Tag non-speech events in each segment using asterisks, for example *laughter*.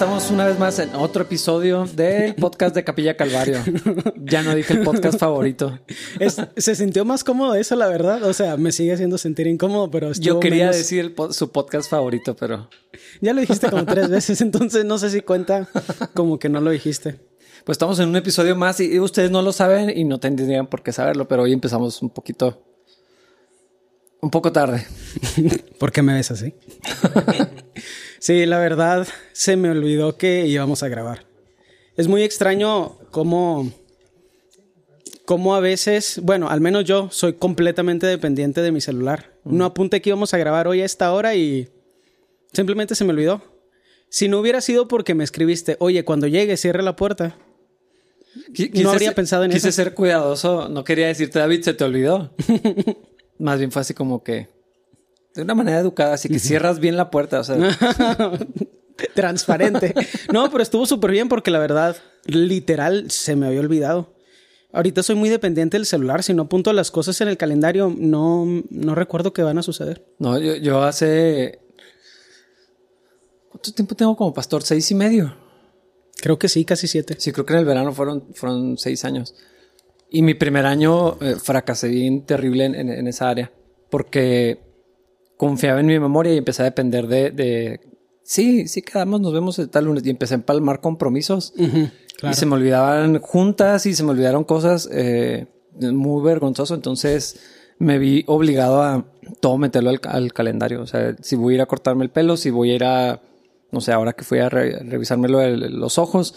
estamos una vez más en otro episodio del podcast de Capilla Calvario. Ya no dije el podcast favorito. se sintió más cómodo eso, la verdad. O sea, me sigue haciendo sentir incómodo, pero yo quería decir su podcast favorito, pero ya lo dijiste como tres veces, entonces no sé si cuenta como que no lo dijiste. Pues estamos en un episodio más y ustedes no lo saben y no tendrían por qué saberlo, pero hoy empezamos un poquito, un poco tarde. *laughs* ¿Por qué me ves así? *laughs* Sí, la verdad se me olvidó que íbamos a grabar. Es muy extraño cómo, cómo a veces, bueno, al menos yo soy completamente dependiente de mi celular. No apunté que íbamos a grabar hoy a esta hora y simplemente se me olvidó. Si no hubiera sido porque me escribiste, oye, cuando llegue, cierre la puerta. no habría pensado en eso. Quise ser cuidadoso. No quería decirte, David, se te olvidó. *laughs* Más bien fue así como que de una manera educada, así que cierras bien la puerta, o sea. *laughs* Transparente. No, pero estuvo súper bien porque la verdad, literal, se me había olvidado. Ahorita soy muy dependiente del celular. Si no apunto las cosas en el calendario, no, no recuerdo qué van a suceder. No, yo, yo hace. ¿Cuánto tiempo tengo como pastor? ¿Seis y medio? Creo que sí, casi siete. Sí, creo que en el verano fueron, fueron seis años. Y mi primer año eh, fracasé bien terrible en esa área. Porque confiaba en mi memoria y empecé a depender de, sí, sí quedamos, nos vemos el tal lunes. Y empecé a empalmar compromisos. Y se me olvidaban juntas y se me olvidaron cosas eh, muy vergonzoso, entonces me vi obligado a todo meterlo al, calendario, o sea, si voy a ir a cortarme el pelo, si voy a ir a, no sé, ahora que fui a revisarme los ojos,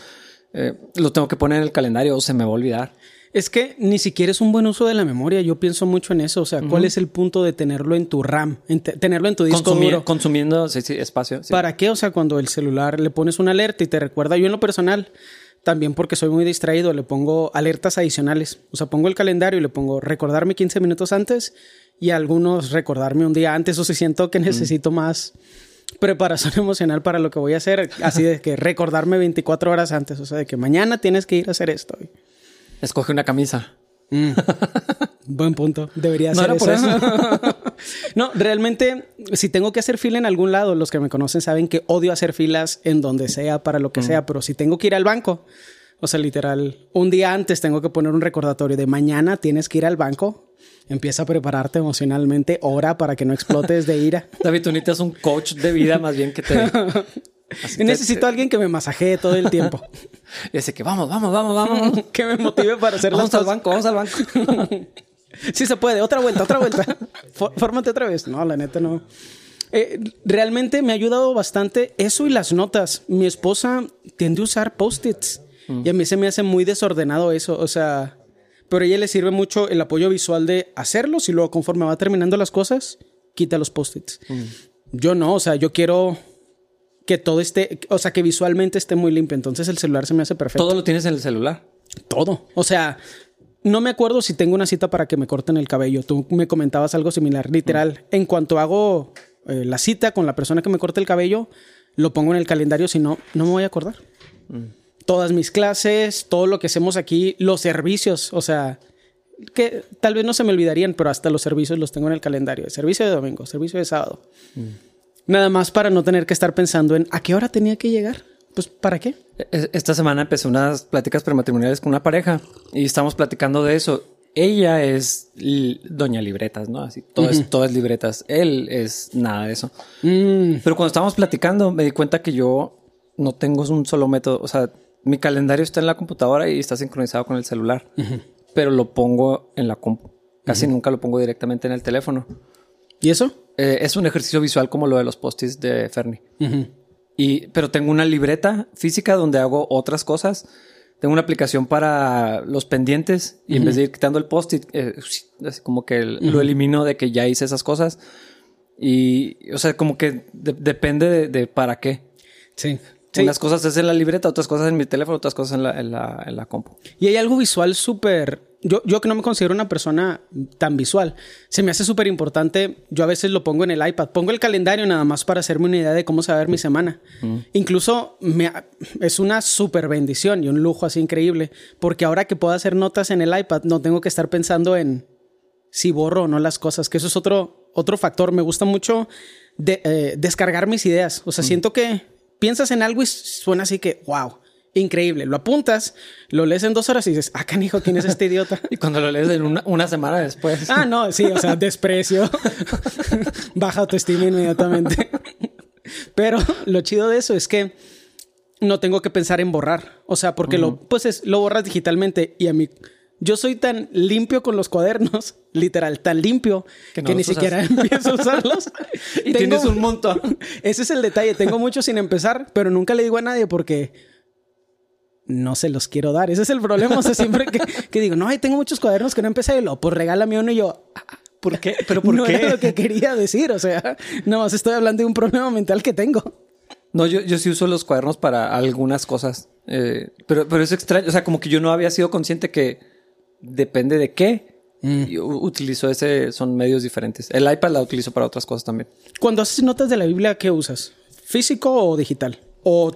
eh, lo tengo que poner en el calendario o se me va a olvidar. Es que ni siquiera es un buen uso de la memoria. Yo pienso mucho en eso. O sea, ¿cuál es el punto de tenerlo en tu RAM? tenerlo en tu disco duro. Consumiendo espacio. ¿Para qué? O sea, cuando el celular le pones una alerta y te recuerda. Yo en lo personal, también porque soy muy distraído, le pongo alertas adicionales. O sea, pongo el calendario y le pongo recordarme 15 minutos antes y algunos recordarme un día antes. O si siento que necesito más preparación *laughs* emocional para lo que voy a hacer. Así de que recordarme 24 horas antes. O sea, de que mañana tienes que ir a hacer esto. Escoge una camisa. Mm. *laughs* Buen punto. Debería ser eso. *laughs* no, realmente, si tengo que hacer fila en algún lado, los que me conocen saben que odio hacer filas en donde sea, para lo que mm. sea, pero si tengo que ir al banco, o sea, literal, un día antes tengo que poner un recordatorio de mañana tienes que ir al banco. Empieza a prepararte emocionalmente, ora para que no explotes de ira. *laughs* David, tú necesitas un coach de vida más bien que te necesito a alguien que me masajee todo el tiempo. *laughs* y dice que vamos, vamos, vamos, vamos. *laughs* que me motive para hacer vamos al banco, vamos al banco. sí se puede. Otra vuelta, otra vuelta. Fórmate otra vez. No, la neta no. Eh, realmente me ha ayudado bastante eso y las notas. Mi esposa tiende a usar post-its y a mí se me hace muy desordenado eso. O sea, pero a ella le sirve mucho el apoyo visual de hacerlos y luego conforme va terminando las cosas, quita los post-its. Yo no, o sea, yo quiero que todo esté, o sea, que visualmente esté muy limpio. Entonces el celular se me hace perfecto. ¿Todo lo tienes en el celular? Todo. O sea, no me acuerdo si tengo una cita para que me corten el cabello. Tú me comentabas algo similar. Literal, en cuanto hago eh, la cita con la persona que me corte el cabello, lo pongo en el calendario, si no, no me voy a acordar. Mm. Todas mis clases, todo lo que hacemos aquí, los servicios, o sea, que tal vez no se me olvidarían, pero hasta los servicios los tengo en el calendario. Servicio de domingo, servicio de sábado. Mm. Nada más para no tener que estar pensando en a qué hora tenía que llegar. Pues, ¿para qué? E-, esta semana empecé unas pláticas prematrimoniales con una pareja y estamos platicando de eso. Ella es doña libretas, ¿no? Así, todo, es, todo es libretas. Él es nada de eso. Mm. Pero cuando estábamos platicando, me di cuenta que yo no tengo un solo método. O sea, mi calendario está en la computadora y está sincronizado con el celular, pero lo pongo en la compu. Casi nunca lo pongo directamente en el teléfono. ¿Y eso? Eh, es un ejercicio visual como lo de los postis de Fernie. y, pero tengo una libreta física donde hago otras cosas. Tengo una aplicación para los pendientes y en vez de ir quitando el post-it, eh, como que lo elimino de que ya hice esas cosas. Y, o sea, como que depende de, para qué. Sí. Unas cosas es en la libreta, otras cosas en mi teléfono, otras cosas en la, en la, en la compu. Y hay algo visual súper yo, yo que no me considero una persona tan visual, se me hace súper importante, yo a veces lo pongo en el iPad, pongo el calendario nada más para hacerme una idea de cómo se va a ver mi semana. Mm. Incluso me, es una súper bendición y un lujo así increíble, porque ahora que puedo hacer notas en el iPad, no tengo que estar pensando en si borro o no las cosas, que eso es otro, otro factor. Me gusta mucho de, eh, descargar mis ideas, o sea, mm. siento que piensas en algo y suena así que, wow, increíble. Lo apuntas, lo lees en dos horas y dices, ah, canijo, ¿quién es este idiota? *laughs* y cuando lo lees en una, una semana después. ah, no, sí, o sea, desprecio, *laughs* baja autoestima inmediatamente. Pero lo chido de eso es que no tengo que pensar en borrar. O sea, porque lo, pues es, lo borras digitalmente y a mí. Yo soy tan limpio con los cuadernos, *laughs* literal, tan limpio, que, ni siquiera *laughs* empiezo a usarlos. *laughs* y tienes un montón. Ese es el detalle. Tengo muchos sin empezar, pero nunca le digo a nadie porque no se los quiero dar. Ese es el problema. O sea, siempre que, digo, no, tengo muchos cuadernos que no empecé, y lo, pues regálame uno y yo. ¿Por qué? ¿Pero por no qué? Era lo que quería decir. O sea, no más estoy hablando de un problema mental que tengo. No, yo, yo sí uso los cuadernos para algunas cosas. Eh, pero, pero es extraño. O sea, como que yo no había sido consciente que depende de qué. Mm. utilizo ese, son medios diferentes. El iPad la utilizo para otras cosas también. Cuando haces notas de la Biblia, ¿qué usas? ¿Físico o digital? ¿O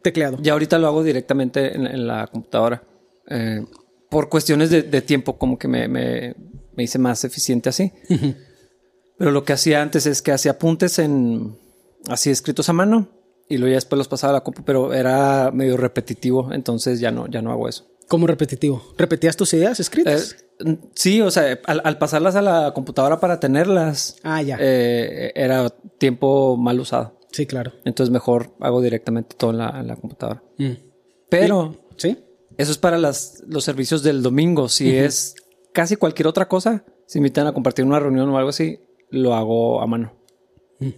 tecleado? Ya ahorita lo hago directamente en, la computadora. Eh, por cuestiones de, tiempo, como que me, me, hice más eficiente así. Pero lo que hacía antes es que hacía apuntes en así escritos a mano y luego ya después los pasaba a la compu, pero era medio repetitivo, entonces ya no, ya no hago eso. ¿Cómo repetitivo? ¿Repetías tus ideas escritas? Eh, sí, o sea, al, pasarlas a la computadora para tenerlas, ah, ya. Eh, era tiempo mal usado. Sí, claro. Entonces mejor hago directamente todo en la, computadora. Mm. Pero, ¿Sí? Eso es para las, los servicios del domingo. Si es casi cualquier otra cosa, si me invitan a compartir una reunión o algo así, lo hago a mano. Mm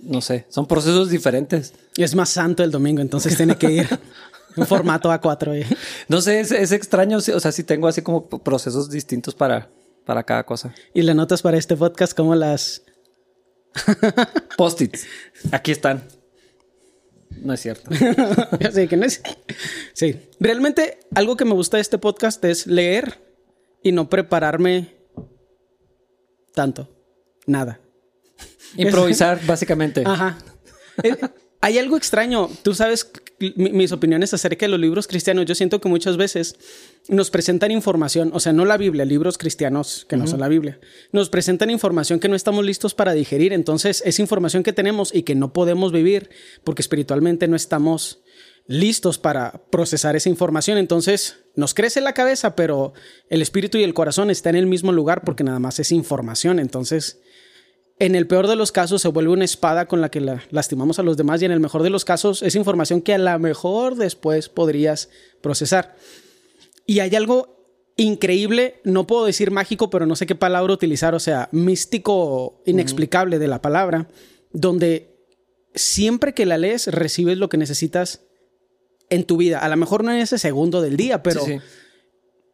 no sé, son procesos diferentes. Y es más santo el domingo, entonces tiene que ir *laughs* un formato A4. *laughs* ¿eh? No sé, es, extraño, o sea, sí tengo así como procesos distintos para, para cada cosa. ¿Y las notas para este podcast cómo las...? *laughs* Post-its. Aquí están. No es cierto. *laughs* sí, que no es... Sí. Realmente algo que me gusta de este podcast es leer y no prepararme tanto. Nada. Improvisar, básicamente. Ajá. Eh, hay algo extraño. Tú sabes mis opiniones acerca de los libros cristianos. Yo siento que muchas veces nos presentan información, o sea, no la Biblia, libros cristianos que no son la Biblia. Nos presentan información que no estamos listos para digerir. Entonces, es información que tenemos y que no podemos vivir porque espiritualmente no estamos listos para procesar esa información. Entonces, nos crece la cabeza, pero el espíritu y el corazón están en el mismo lugar porque nada más es información. Entonces, en el peor de los casos se vuelve una espada con la que lastimamos a los demás y en el mejor de los casos es información que a lo mejor después podrías procesar. Y hay algo increíble, no puedo decir mágico, pero no sé qué palabra utilizar, o sea, místico, inexplicable de la palabra, donde siempre que la lees recibes lo que necesitas en tu vida. A lo mejor no en ese segundo del día, pero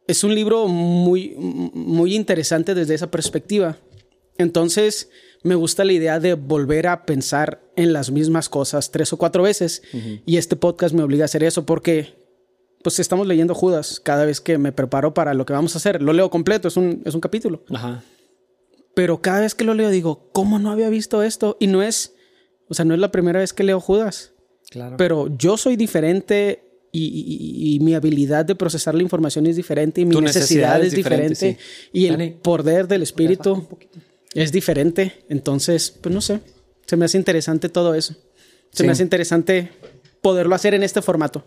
es un libro muy, muy interesante desde esa perspectiva. Entonces, me gusta la idea de volver a pensar en las mismas cosas tres o cuatro veces. Y este podcast me obliga a hacer eso porque, pues, estamos leyendo Judas cada vez que me preparo para lo que vamos a hacer. Lo leo completo, es un, es un capítulo. Ajá. Pero cada vez que lo leo digo, ¿cómo no había visto esto? Y no es, o sea, no es la primera vez que leo Judas. Claro. Pero yo soy diferente y, mi habilidad de procesar la información es diferente y mi necesidad, es diferente, y el poder del espíritu es diferente. Entonces, pues no sé, se me hace interesante todo eso. Se me hace interesante poderlo hacer en este formato.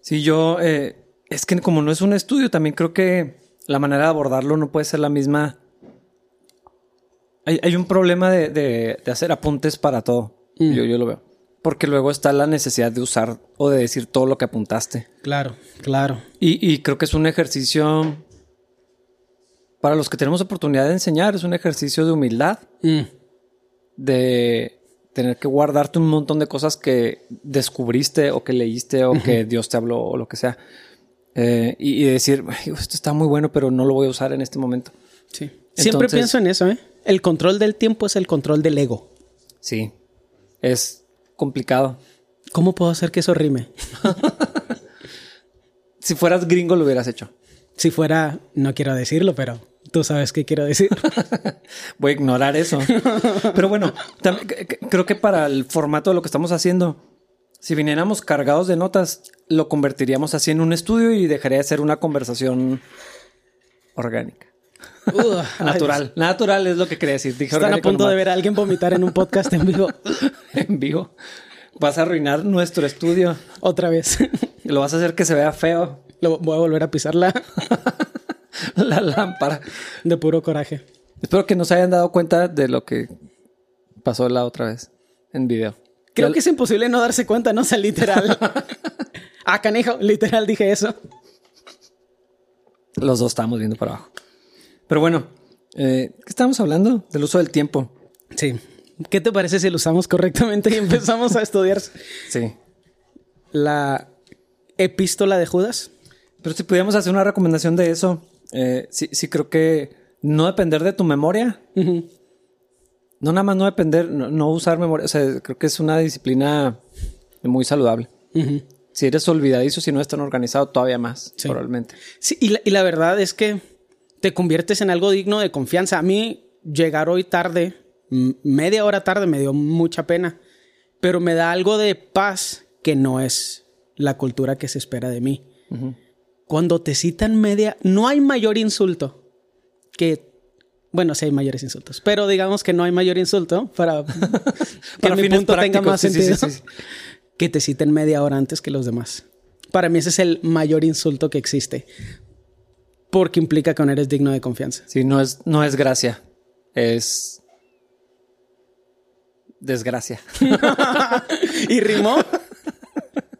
Sí, yo, eh, es que como no es un estudio, también creo que la manera de abordarlo no puede ser la misma. Hay, un problema de, hacer apuntes para todo. Mm. Yo, yo lo veo. Porque luego está la necesidad de usar o de decir todo lo que apuntaste. Claro, claro. Y, y creo que es un ejercicio para los que tenemos oportunidad de enseñar, es un ejercicio de humildad, mm. de tener que guardarte un montón de cosas que descubriste o que leíste o que Dios te habló o lo que sea. Eh, y, decir, esto está muy bueno, pero no lo voy a usar en este momento. Sí. Siempre pienso en eso, ¿eh? El control del tiempo es el control del ego. Sí. Es complicado. ¿Cómo puedo hacer que eso rime? *laughs* si fueras gringo lo hubieras hecho. Si fuera, no quiero decirlo, pero Tú sabes qué quiero decir. *laughs* Voy a ignorar eso. Pero bueno, creo que para el formato de lo que estamos haciendo, si viniéramos cargados de notas, lo convertiríamos así en un estudio y dejaría de ser una conversación orgánica. *laughs* natural. natural es lo que quería decir. Están a punto de ver a alguien vomitar en un podcast en vivo. *laughs* en vivo. Vas a arruinar nuestro estudio. Otra vez. Lo vas a hacer que se vea feo. Lo voy a volver a pisar *laughs* la, lámpara. De puro coraje. Espero que no se hayan dado cuenta de lo que pasó la otra vez en video. Creo que es imposible no darse cuenta, ¿no? O sea, literal. *laughs* ah, canejo, literal dije eso. Los dos estábamos viendo para abajo. Pero bueno, eh, ¿qué estamos hablando? Del uso del tiempo. Sí. ¿Qué te parece si lo usamos correctamente y empezamos a estudiar? *laughs* Sí. La epístola de Judas. Pero si pudiéramos hacer una recomendación de eso, eh, sí, sí creo que no depender de tu memoria. No nada más no depender, no, usar memoria. O sea, creo que es una disciplina muy saludable. Si eres olvidadizo, si no estás organizado, todavía más, probablemente. Sí, y la, y la verdad es que te conviertes en algo digno de confianza. A mí llegar hoy tarde, media hora tarde, me dio mucha pena, pero me da algo de paz que no es la cultura que se espera de mí. Cuando te citan media, no hay mayor insulto que bueno, sí hay mayores insultos, pero digamos que no hay mayor insulto para *laughs* que mi punto tenga más sentido. que te citen media hora antes que los demás. Para mí ese es el mayor insulto que existe. Porque implica que no eres digno de confianza. Sí, no es, no es gracia. Es desgracia. *laughs* ¿Y rimó?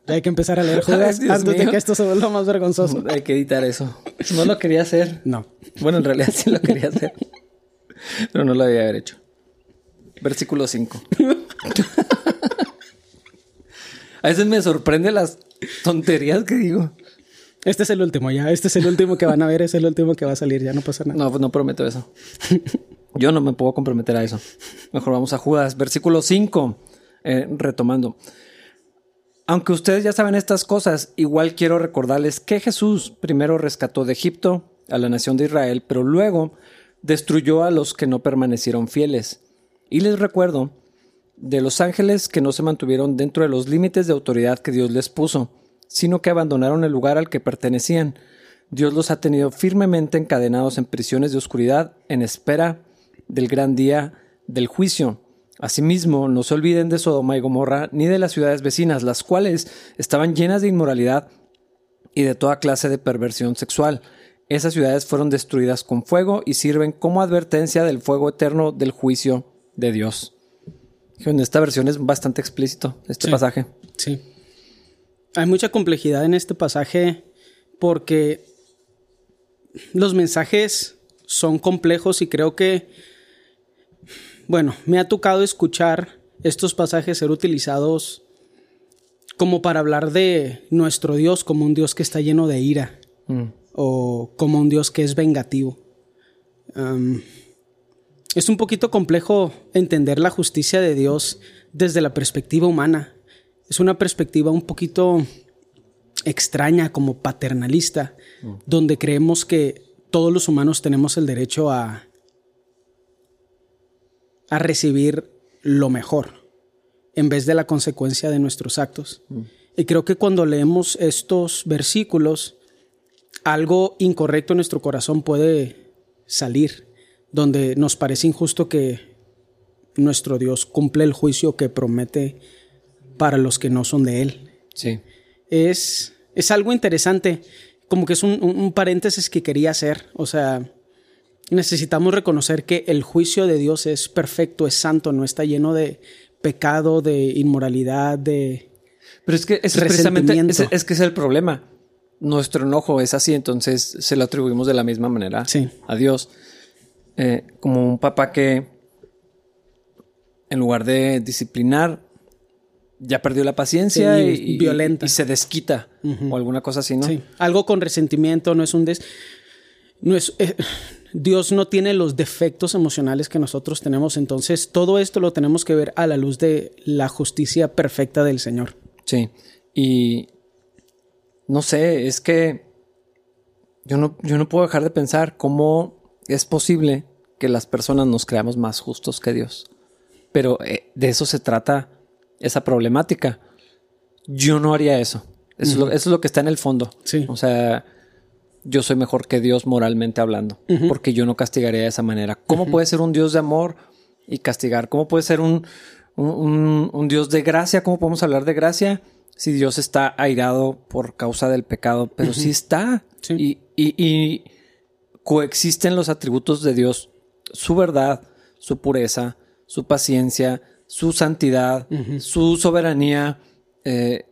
Hay que empezar a leer *laughs* Judas antes de que esto se vuelva más vergonzoso. Hay que editar eso. No lo quería hacer. No. Bueno, en realidad sí lo quería hacer. Pero no lo había haber hecho. Versículo 5. a veces me sorprende las tonterías que digo. Este es el último, ya. Este es el último que van a ver, es el último que va a salir, ya no pasa nada. No, pues no prometo eso. Yo no me puedo comprometer a eso. Mejor vamos a Judas. Versículo 5. Eh, retomando. Aunque ustedes ya saben estas cosas, igual quiero recordarles que Jesús primero rescató de Egipto a la nación de Israel, pero luego destruyó a los que no permanecieron fieles. Y les recuerdo de los ángeles que no se mantuvieron dentro de los límites de autoridad que Dios les puso, sino que abandonaron el lugar al que pertenecían. Dios los ha tenido firmemente encadenados en prisiones de oscuridad en espera del gran día del juicio. Asimismo, no se olviden de Sodoma y Gomorra ni de las ciudades vecinas, las cuales estaban llenas de inmoralidad y de toda clase de perversión sexual. Esas ciudades fueron destruidas con fuego y sirven como advertencia del fuego eterno del juicio de Dios. En esta versión es bastante explícito este pasaje. Sí. Hay mucha complejidad en este pasaje porque los mensajes son complejos y creo que, bueno, me ha tocado escuchar estos pasajes ser utilizados como para hablar de nuestro Dios como un Dios que está lleno de ira. Mm o como un Dios que es vengativo. es un poquito complejo entender la justicia de Dios desde la perspectiva humana. Es una perspectiva un poquito extraña, como paternalista, mm. donde creemos que todos los humanos tenemos el derecho a, a recibir lo mejor en vez de la consecuencia de nuestros actos. Mm. Y creo que cuando leemos estos versículos, algo incorrecto en nuestro corazón puede salir, donde nos parece injusto que nuestro Dios cumple el juicio que promete para los que no son de Él. Sí. Es, es algo interesante, como que es un, paréntesis que quería hacer. O sea, necesitamos reconocer que el juicio de Dios es perfecto, es santo, no está lleno de pecado, de inmoralidad, de... Pero es que es precisamente es que es el problema nuestro enojo es así, entonces se lo atribuimos de la misma manera a Dios. Eh, como un papá que en lugar de disciplinar ya perdió la paciencia y, violenta. y, se desquita o alguna cosa así, ¿no? Sí. Algo con resentimiento, no es un des... No es, eh, Dios no tiene los defectos emocionales que nosotros tenemos, entonces todo esto lo tenemos que ver a la luz de la justicia perfecta del Señor. Sí, y no sé, es que yo no, yo no puedo dejar de pensar cómo es posible que las personas nos creamos más justos que Dios. Pero eh, de eso se trata esa problemática. Yo no haría eso. Eso, es lo, que está en el fondo. Sí. O sea, yo soy mejor que Dios moralmente hablando, porque yo no castigaría de esa manera. ¿Cómo puede ser un Dios de amor y castigar? ¿Cómo puede ser un, un, Dios de gracia. ¿Cómo podemos hablar de gracia? Si Dios está airado por causa del pecado, pero sí está. Y, y, coexisten los atributos de Dios, su verdad, su pureza, su paciencia, su santidad, su soberanía, eh,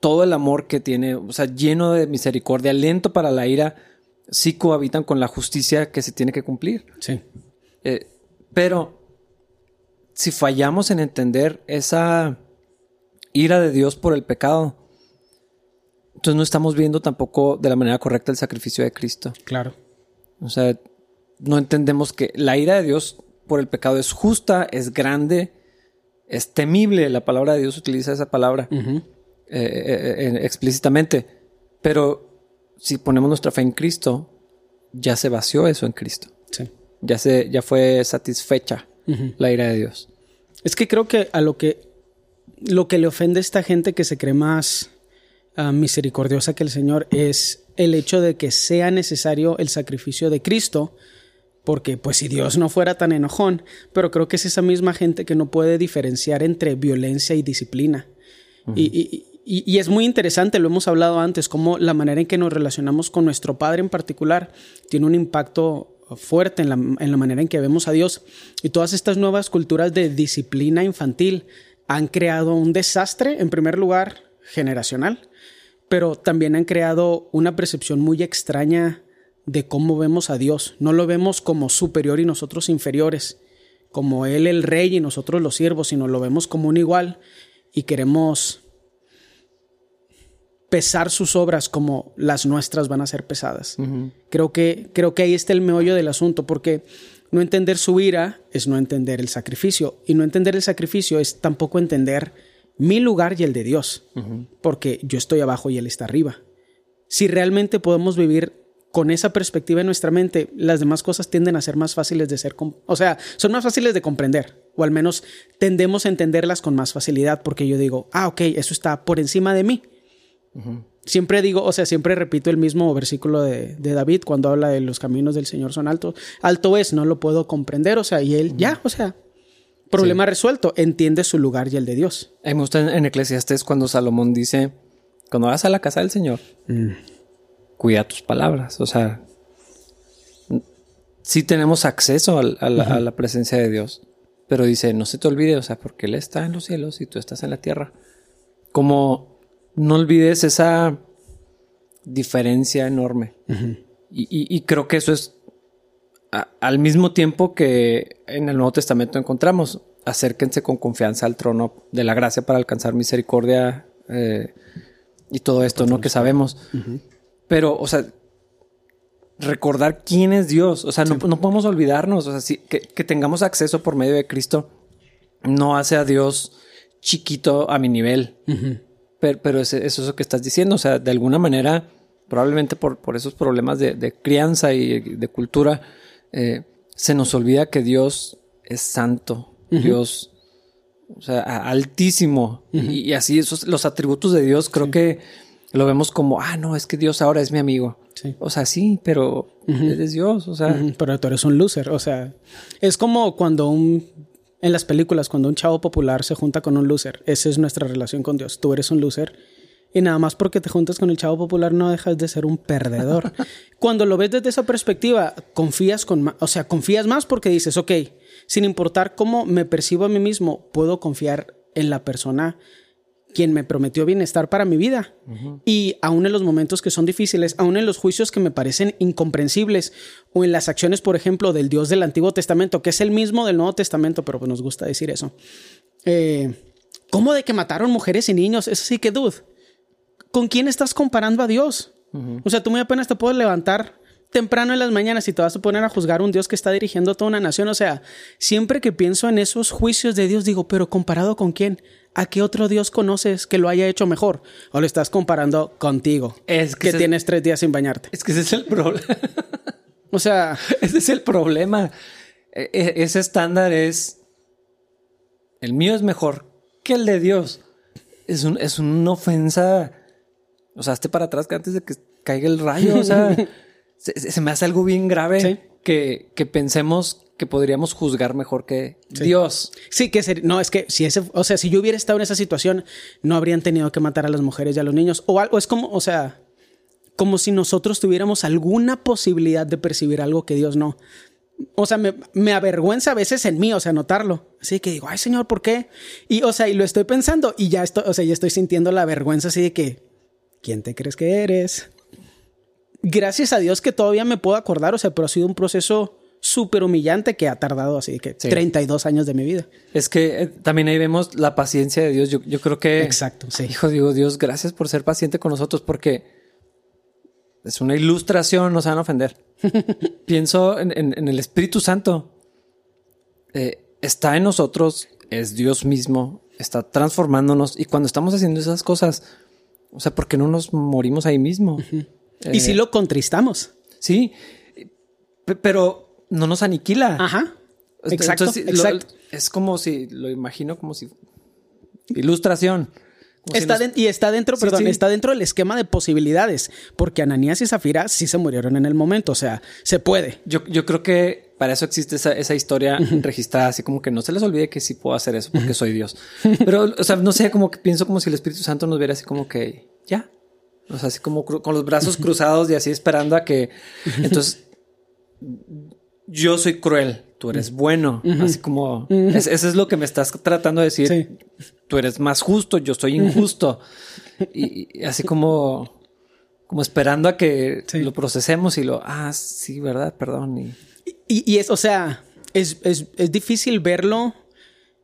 todo el amor que tiene, o sea, lleno de misericordia, lento para la ira, sí cohabitan con la justicia que se tiene que cumplir. Sí. Eh, pero si fallamos en entender esa ira de Dios por el pecado, entonces no estamos viendo tampoco de la manera correcta el sacrificio de Cristo. Claro. O sea, no entendemos que la ira de Dios por el pecado es justa, es grande, es temible. La palabra de Dios utiliza esa palabra eh, eh, explícitamente. Pero si ponemos nuestra fe en Cristo, ya se vació eso en Cristo. Sí. Ya, se, ya fue satisfecha la ira de Dios. Es que creo que a lo que, lo que le ofende a esta gente que se cree más ah, misericordiosa que el Señor es el hecho de que sea necesario el sacrificio de Cristo, porque pues si Dios no fuera tan enojón, pero creo que es esa misma gente que no puede diferenciar entre violencia y disciplina. y, y, es muy interesante, lo hemos hablado antes, cómo la manera en que nos relacionamos con nuestro Padre en particular tiene un impacto fuerte en la, en la manera en que vemos a Dios. Y todas estas nuevas culturas de disciplina infantil han creado un desastre, en primer lugar, generacional, pero también han creado una percepción muy extraña de cómo vemos a Dios. No lo vemos como superior y nosotros inferiores, como Él el rey y nosotros los siervos, sino lo vemos como un igual y queremos pesar sus obras como las nuestras van a ser pesadas. creo, que, creo que ahí está el meollo del asunto, porque no entender su ira es no entender el sacrificio, y no entender el sacrificio es tampoco entender mi lugar y el de Dios, porque yo estoy abajo y Él está arriba. Si realmente podemos vivir con esa perspectiva en nuestra mente, las demás cosas tienden a ser más fáciles de ser, o sea, son más fáciles de comprender, o al menos tendemos a entenderlas con más facilidad, porque yo digo, ah, ok, eso está por encima de mí Siempre digo, o sea, siempre repito el mismo versículo de, David cuando habla de los caminos del Señor son altos. Alto es, no lo puedo comprender, o sea, y él ya, o sea, problema resuelto, entiende su lugar y el de Dios. A mí me gusta en, Eclesiastes cuando Salomón dice, cuando vas a la casa del Señor, mm. cuida tus palabras, o sea, sí tenemos acceso a, la, presencia de Dios, pero dice, no se te olvide, o sea, porque Él está en los cielos y tú estás en la tierra. Como no olvides esa diferencia enorme. y, creo que eso es al mismo tiempo que en el Nuevo Testamento encontramos, acérquense con confianza al trono de la gracia para alcanzar misericordia eh, y todo esto, ¿no? Que sabemos. Pero, o sea, recordar quién es Dios, o sea, no, podemos olvidarnos, o sea, que, que, tengamos acceso por medio de Cristo no hace a Dios chiquito a mi nivel. Pero, es, eso que estás diciendo, o sea, de alguna manera, probablemente por, por esos problemas de, crianza y de cultura, eh, se nos olvida que Dios es santo, Dios, o sea, altísimo. y, así esos, los atributos de Dios creo que lo vemos como, ah, no, es que Dios ahora es mi amigo. O sea, sí, pero eres Dios, o sea. Pero tú eres un loser, o sea, es como cuando un en las películas, cuando un chavo popular se junta con un loser, esa es nuestra relación con Dios. Tú eres un loser y nada más porque te juntas con el chavo popular no dejas de ser un perdedor. *laughs* cuando lo ves desde esa perspectiva, confías con más, o sea, confías más porque dices, ok, sin importar cómo me percibo a mí mismo, puedo confiar en la persona quien me prometió bienestar para mi vida. Y aún en los momentos que son difíciles, aún en los juicios que me parecen incomprensibles, o en las acciones, por ejemplo, del Dios del Antiguo Testamento, que es el mismo del Nuevo Testamento, pero pues nos gusta decir eso. Eh, ¿Cómo de que mataron mujeres y niños? Eso sí que dude. ¿Con quién estás comparando a Dios? O sea, tú muy apenas te puedes levantar temprano en las mañanas y te vas a poner a juzgar un Dios que está dirigiendo a toda una nación. O sea, siempre que pienso en esos juicios de Dios, digo, pero comparado con quién? ¿A qué otro Dios conoces que lo haya hecho mejor? ¿O lo estás comparando contigo? Es que, tienes tres días sin bañarte. Es que ese es el problema. *laughs* o sea, *laughs* ese es el problema. E, e, ese estándar es. El mío es mejor que el de Dios. Es, un, es una ofensa. O sea, hazte para atrás que antes de que caiga el rayo. O sea, *laughs* se, me hace algo bien grave. que, que pensemos que podríamos juzgar mejor que Dios. Sí, que ser, no, es que si ese, o sea, si yo hubiera estado en esa situación, no habrían tenido que matar a las mujeres y a los niños. O algo, es como, o sea, como si nosotros tuviéramos alguna posibilidad de percibir algo que Dios no. O sea, me, me, avergüenza a veces en mí, o sea, notarlo. Así que digo, ay, Señor, ¿por qué? Y, o sea, y lo estoy pensando y ya estoy, o sea, ya estoy sintiendo la vergüenza así de que, ¿quién te crees que eres? Gracias a Dios que todavía me puedo acordar, o sea, pero ha sido un proceso súper humillante que ha tardado así que 32 años de mi vida. Es que eh, también ahí vemos la paciencia de Dios. Yo, yo creo que... Exacto, sí. Hijo, digo, Dios, gracias por ser paciente con nosotros porque es una ilustración, no se van a ofender. *laughs* Pienso en, en, el Espíritu Santo. Eh, está en nosotros, es Dios mismo, está transformándonos y cuando estamos haciendo esas cosas, o sea, ¿por qué no nos morimos ahí mismo? y si eh, lo contristamos. Sí, pero no nos aniquila. Ajá. Exacto, exacto. es como si, lo imagino como si... Ilustración. Está y está dentro, perdón, está dentro del esquema de posibilidades, porque Ananías y Zafira sí se murieron en el momento, o sea, se puede. Yo, yo creo que para eso existe esa, esa historia registrada, así como que no se les olvide que sí puedo hacer eso porque soy Dios. Pero, o sea, no sé, como que pienso como si el Espíritu Santo nos viera así como que ya. O sea, así como con los brazos cruzados y así esperando a que. Entonces, yo soy cruel, tú eres bueno. Así como eso es lo que me estás tratando de decir. Tú eres más justo, yo soy injusto. y, así como, como esperando a que lo procesemos y lo, ah, sí, verdad, perdón. Y, y, es, o sea, es, es, es difícil verlo.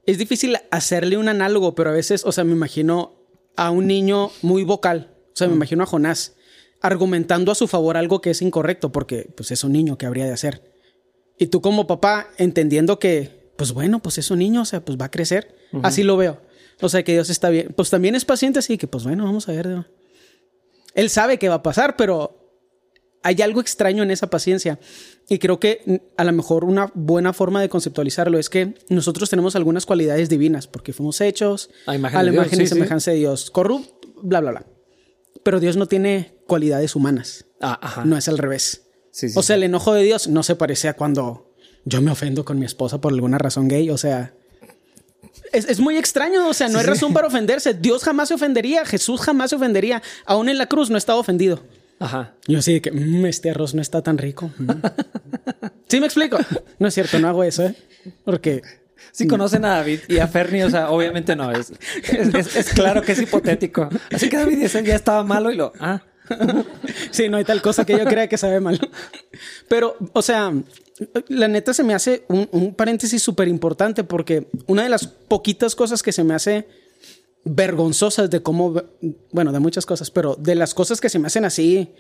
Es difícil hacerle un análogo, pero a veces, o sea, me imagino a un niño muy vocal. O sea, me imagino a Jonás argumentando a su favor algo que es incorrecto, porque pues es un niño que habría de hacer. Y tú como papá entendiendo que, pues bueno, pues es un niño, o sea, pues va a crecer. Así lo veo. O sea, que Dios está bien. Pues también es paciente, así que, pues bueno, vamos a ver. Él sabe qué va a pasar, pero hay algo extraño en esa paciencia. Y creo que a lo mejor una buena forma de conceptualizarlo es que nosotros tenemos algunas cualidades divinas, porque fuimos hechos a, la imagen y semejanza de Dios. Corrupto, bla, bla, bla. Pero Dios no tiene cualidades humanas. Ah, no es al revés o sea, el enojo de Dios no se parece a cuando yo me ofendo con mi esposa por alguna razón gay. O sea, es, muy extraño. O sea, no hay razón para ofenderse. Dios jamás se ofendería. Jesús jamás se ofendería. Aún en la cruz no estaba ofendido. Ajá. Yo así de que mm, este arroz no está tan rico. Mm. *laughs* sí, me explico. No es cierto, no hago eso, ¿eh? Porque. Si conocen a David y a Fernie, o sea, obviamente no es. Es, claro que es hipotético. Así que David ya estaba malo y lo. Ah. *laughs* sí, no hay tal cosa que yo crea que sabe mal. Pero, o sea, la neta se me hace un, paréntesis súper importante porque una de las poquitas cosas que se me hace vergonzosas de cómo, bueno, de muchas cosas, pero de las cosas que se me hacen así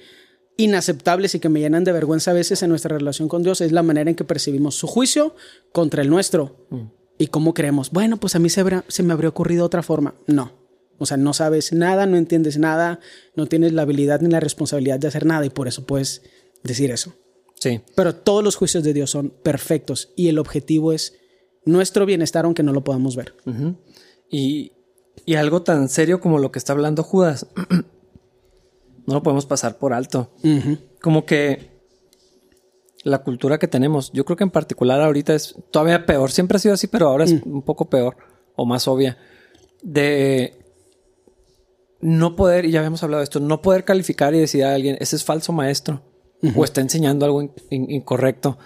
inaceptables y que me llenan de vergüenza a veces en nuestra relación con Dios es la manera en que percibimos su juicio contra el nuestro mm. y cómo creemos, bueno, pues a mí se, se me habría ocurrido otra forma. No. O sea, no sabes nada, no entiendes nada, no tienes la habilidad ni la responsabilidad de hacer nada y por eso puedes decir eso. Sí. Pero todos los juicios de Dios son perfectos y el objetivo es nuestro bienestar aunque no lo podamos ver. y, y, algo tan serio como lo que está hablando Judas, *clears throat* no lo podemos pasar por alto. Como que la cultura que tenemos, yo creo que en particular ahorita es todavía peor, siempre ha sido así, pero ahora es mm. un poco peor o más obvia, de no poder, y ya habíamos hablado de esto, no poder calificar y decir a alguien, ese es falso maestro o está enseñando algo incorrecto.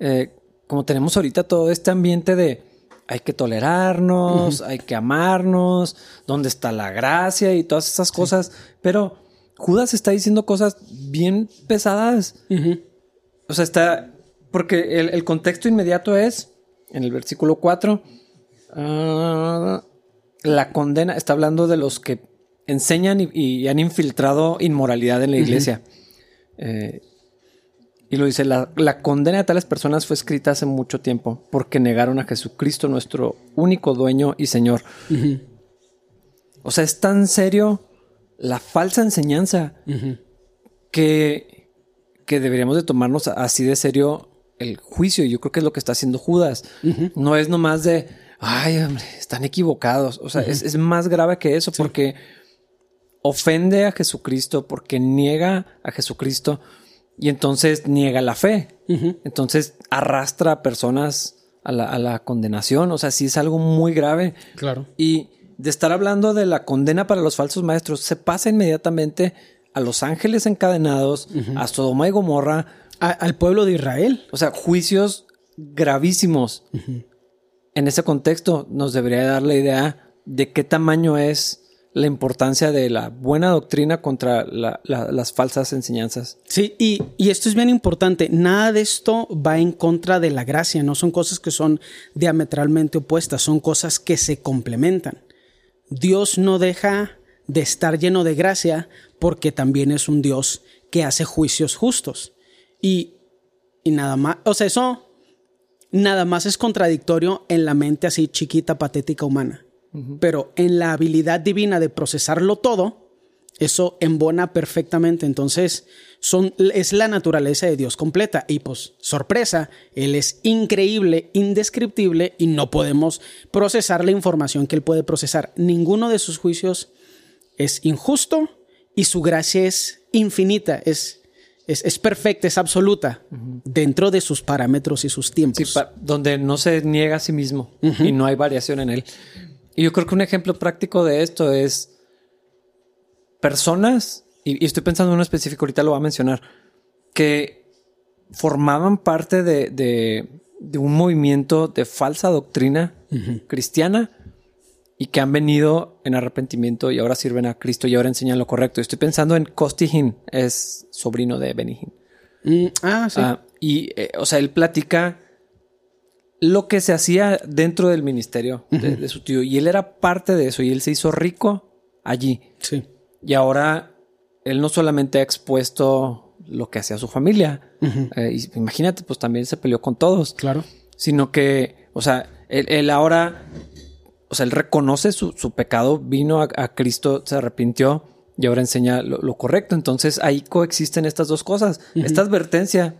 Eh, como tenemos ahorita todo este ambiente de hay que tolerarnos, hay que amarnos, dónde está la gracia y todas esas cosas, pero Judas está diciendo cosas bien pesadas. O sea, está, porque el, contexto inmediato es, en el versículo 4, ah, la condena, está hablando de los que enseñan y, han infiltrado inmoralidad en la iglesia. Eh, y lo dice, la, condena de tales personas fue escrita hace mucho tiempo porque negaron a Jesucristo, nuestro único dueño y Señor. O sea, es tan serio la falsa enseñanza que, que deberíamos de tomarnos así de serio el juicio. Y yo creo que es lo que está haciendo Judas. No es nomás de, ay, hombre, están equivocados. O sea, es, más grave que eso porque ofende a Jesucristo, porque niega a Jesucristo, y entonces niega la fe. Entonces arrastra a personas a la, a la, condenación. O sea, sí es algo muy grave. Claro. Y de estar hablando de la condena para los falsos maestros, se pasa inmediatamente a los ángeles encadenados, a Sodoma y Gomorra. al pueblo de Israel. O sea, juicios gravísimos. En ese contexto nos debería dar la idea de qué tamaño es la importancia de la buena doctrina contra las falsas enseñanzas. Sí, y, y, esto es bien importante. Nada de esto va en contra de la gracia, no son cosas que son diametralmente opuestas, son cosas que se complementan. Dios no deja de estar lleno de gracia porque también es un Dios que hace juicios justos. Y, y nada más, o sea, eso nada más es contradictorio en la mente así chiquita, patética, humana. Pero en la habilidad divina de procesarlo todo, eso embona perfectamente. Entonces, son, es la naturaleza de Dios completa. Y pues, sorpresa, Él es increíble, indescriptible y no podemos procesar la información que Él puede procesar. Ninguno de sus juicios es injusto y su gracia es infinita, es es, perfecta, es absoluta, dentro de sus parámetros y sus tiempos. donde no se niega a sí mismo y no hay variación en él. Y yo creo que un ejemplo práctico de esto es personas, y, estoy pensando en uno específico, ahorita lo voy a mencionar, que formaban parte de, un movimiento de falsa doctrina cristiana y que han venido en arrepentimiento y ahora sirven a Cristo y ahora enseñan lo correcto. Estoy pensando en Costihin, es sobrino de Benihin. Mm, ah, sí. Ah, y, eh, o sea, él platica lo que se hacía dentro del ministerio de, su tío. Y él era parte de eso y él se hizo rico allí. Sí. Y ahora él no solamente ha expuesto lo que hacía su familia, eh, imagínate, pues también se peleó con todos. Claro. Sino que, o sea, él ahora o sea, él reconoce su, pecado, vino a, Cristo, se arrepintió y ahora enseña lo, correcto. Entonces ahí coexisten estas dos cosas. Esta advertencia,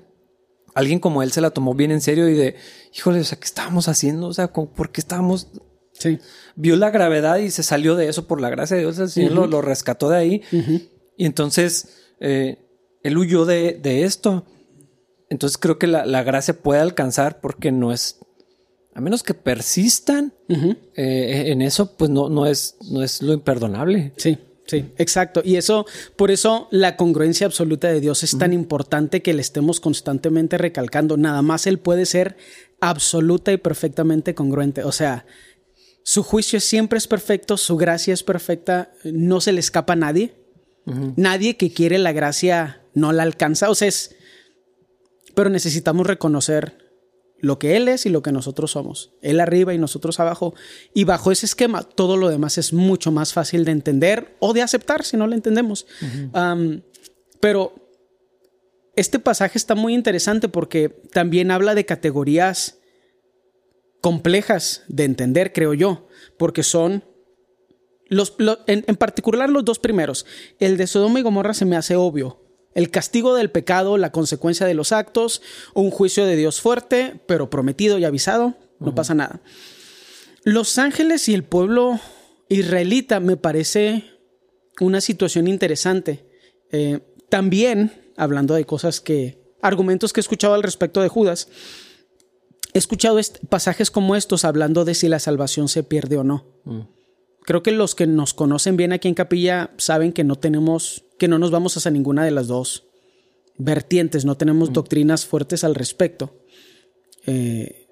alguien como él se la tomó bien en serio y de, híjole, o sea, ¿qué estábamos haciendo? O sea, ¿por qué estábamos... Sí. Vio la gravedad y se salió de eso por la gracia de Dios. El Señor lo, rescató de ahí. Y entonces eh, él huyó de, esto. Entonces creo que la, la gracia puede alcanzar porque no es a menos que persistan eh, en eso, pues no, no, es, no es lo imperdonable. Sí. Sí, exacto. Y eso, por eso la congruencia absoluta de Dios es tan importante que le estemos constantemente recalcando. Nada más Él puede ser absoluta y perfectamente congruente. O sea, su juicio siempre es perfecto, su gracia es perfecta, no se le escapa a nadie. Nadie que quiere la gracia no la alcanza. O sea, es. Pero necesitamos reconocer lo que Él es y lo que nosotros somos. Él arriba y nosotros abajo. Y bajo ese esquema, todo lo demás es mucho más fácil de entender o de aceptar si no lo entendemos. pero este pasaje está muy interesante porque también habla de categorías complejas de entender, creo yo, porque son los, en, en particular los dos primeros. El de Sodoma y Gomorra se me hace obvio el castigo del pecado, la consecuencia de los actos, un juicio de Dios fuerte, pero prometido y avisado, no pasa nada. Los ángeles y el pueblo israelita me parece una situación interesante. Eh, también, hablando de cosas que, argumentos que he escuchado al respecto de Judas, he escuchado pasajes como estos hablando de si la salvación se pierde o no. Mm creo que los que nos conocen bien aquí en Capilla saben que no tenemos, que no nos vamos hacia ninguna de las dos vertientes, no tenemos doctrinas fuertes al respecto. Eh,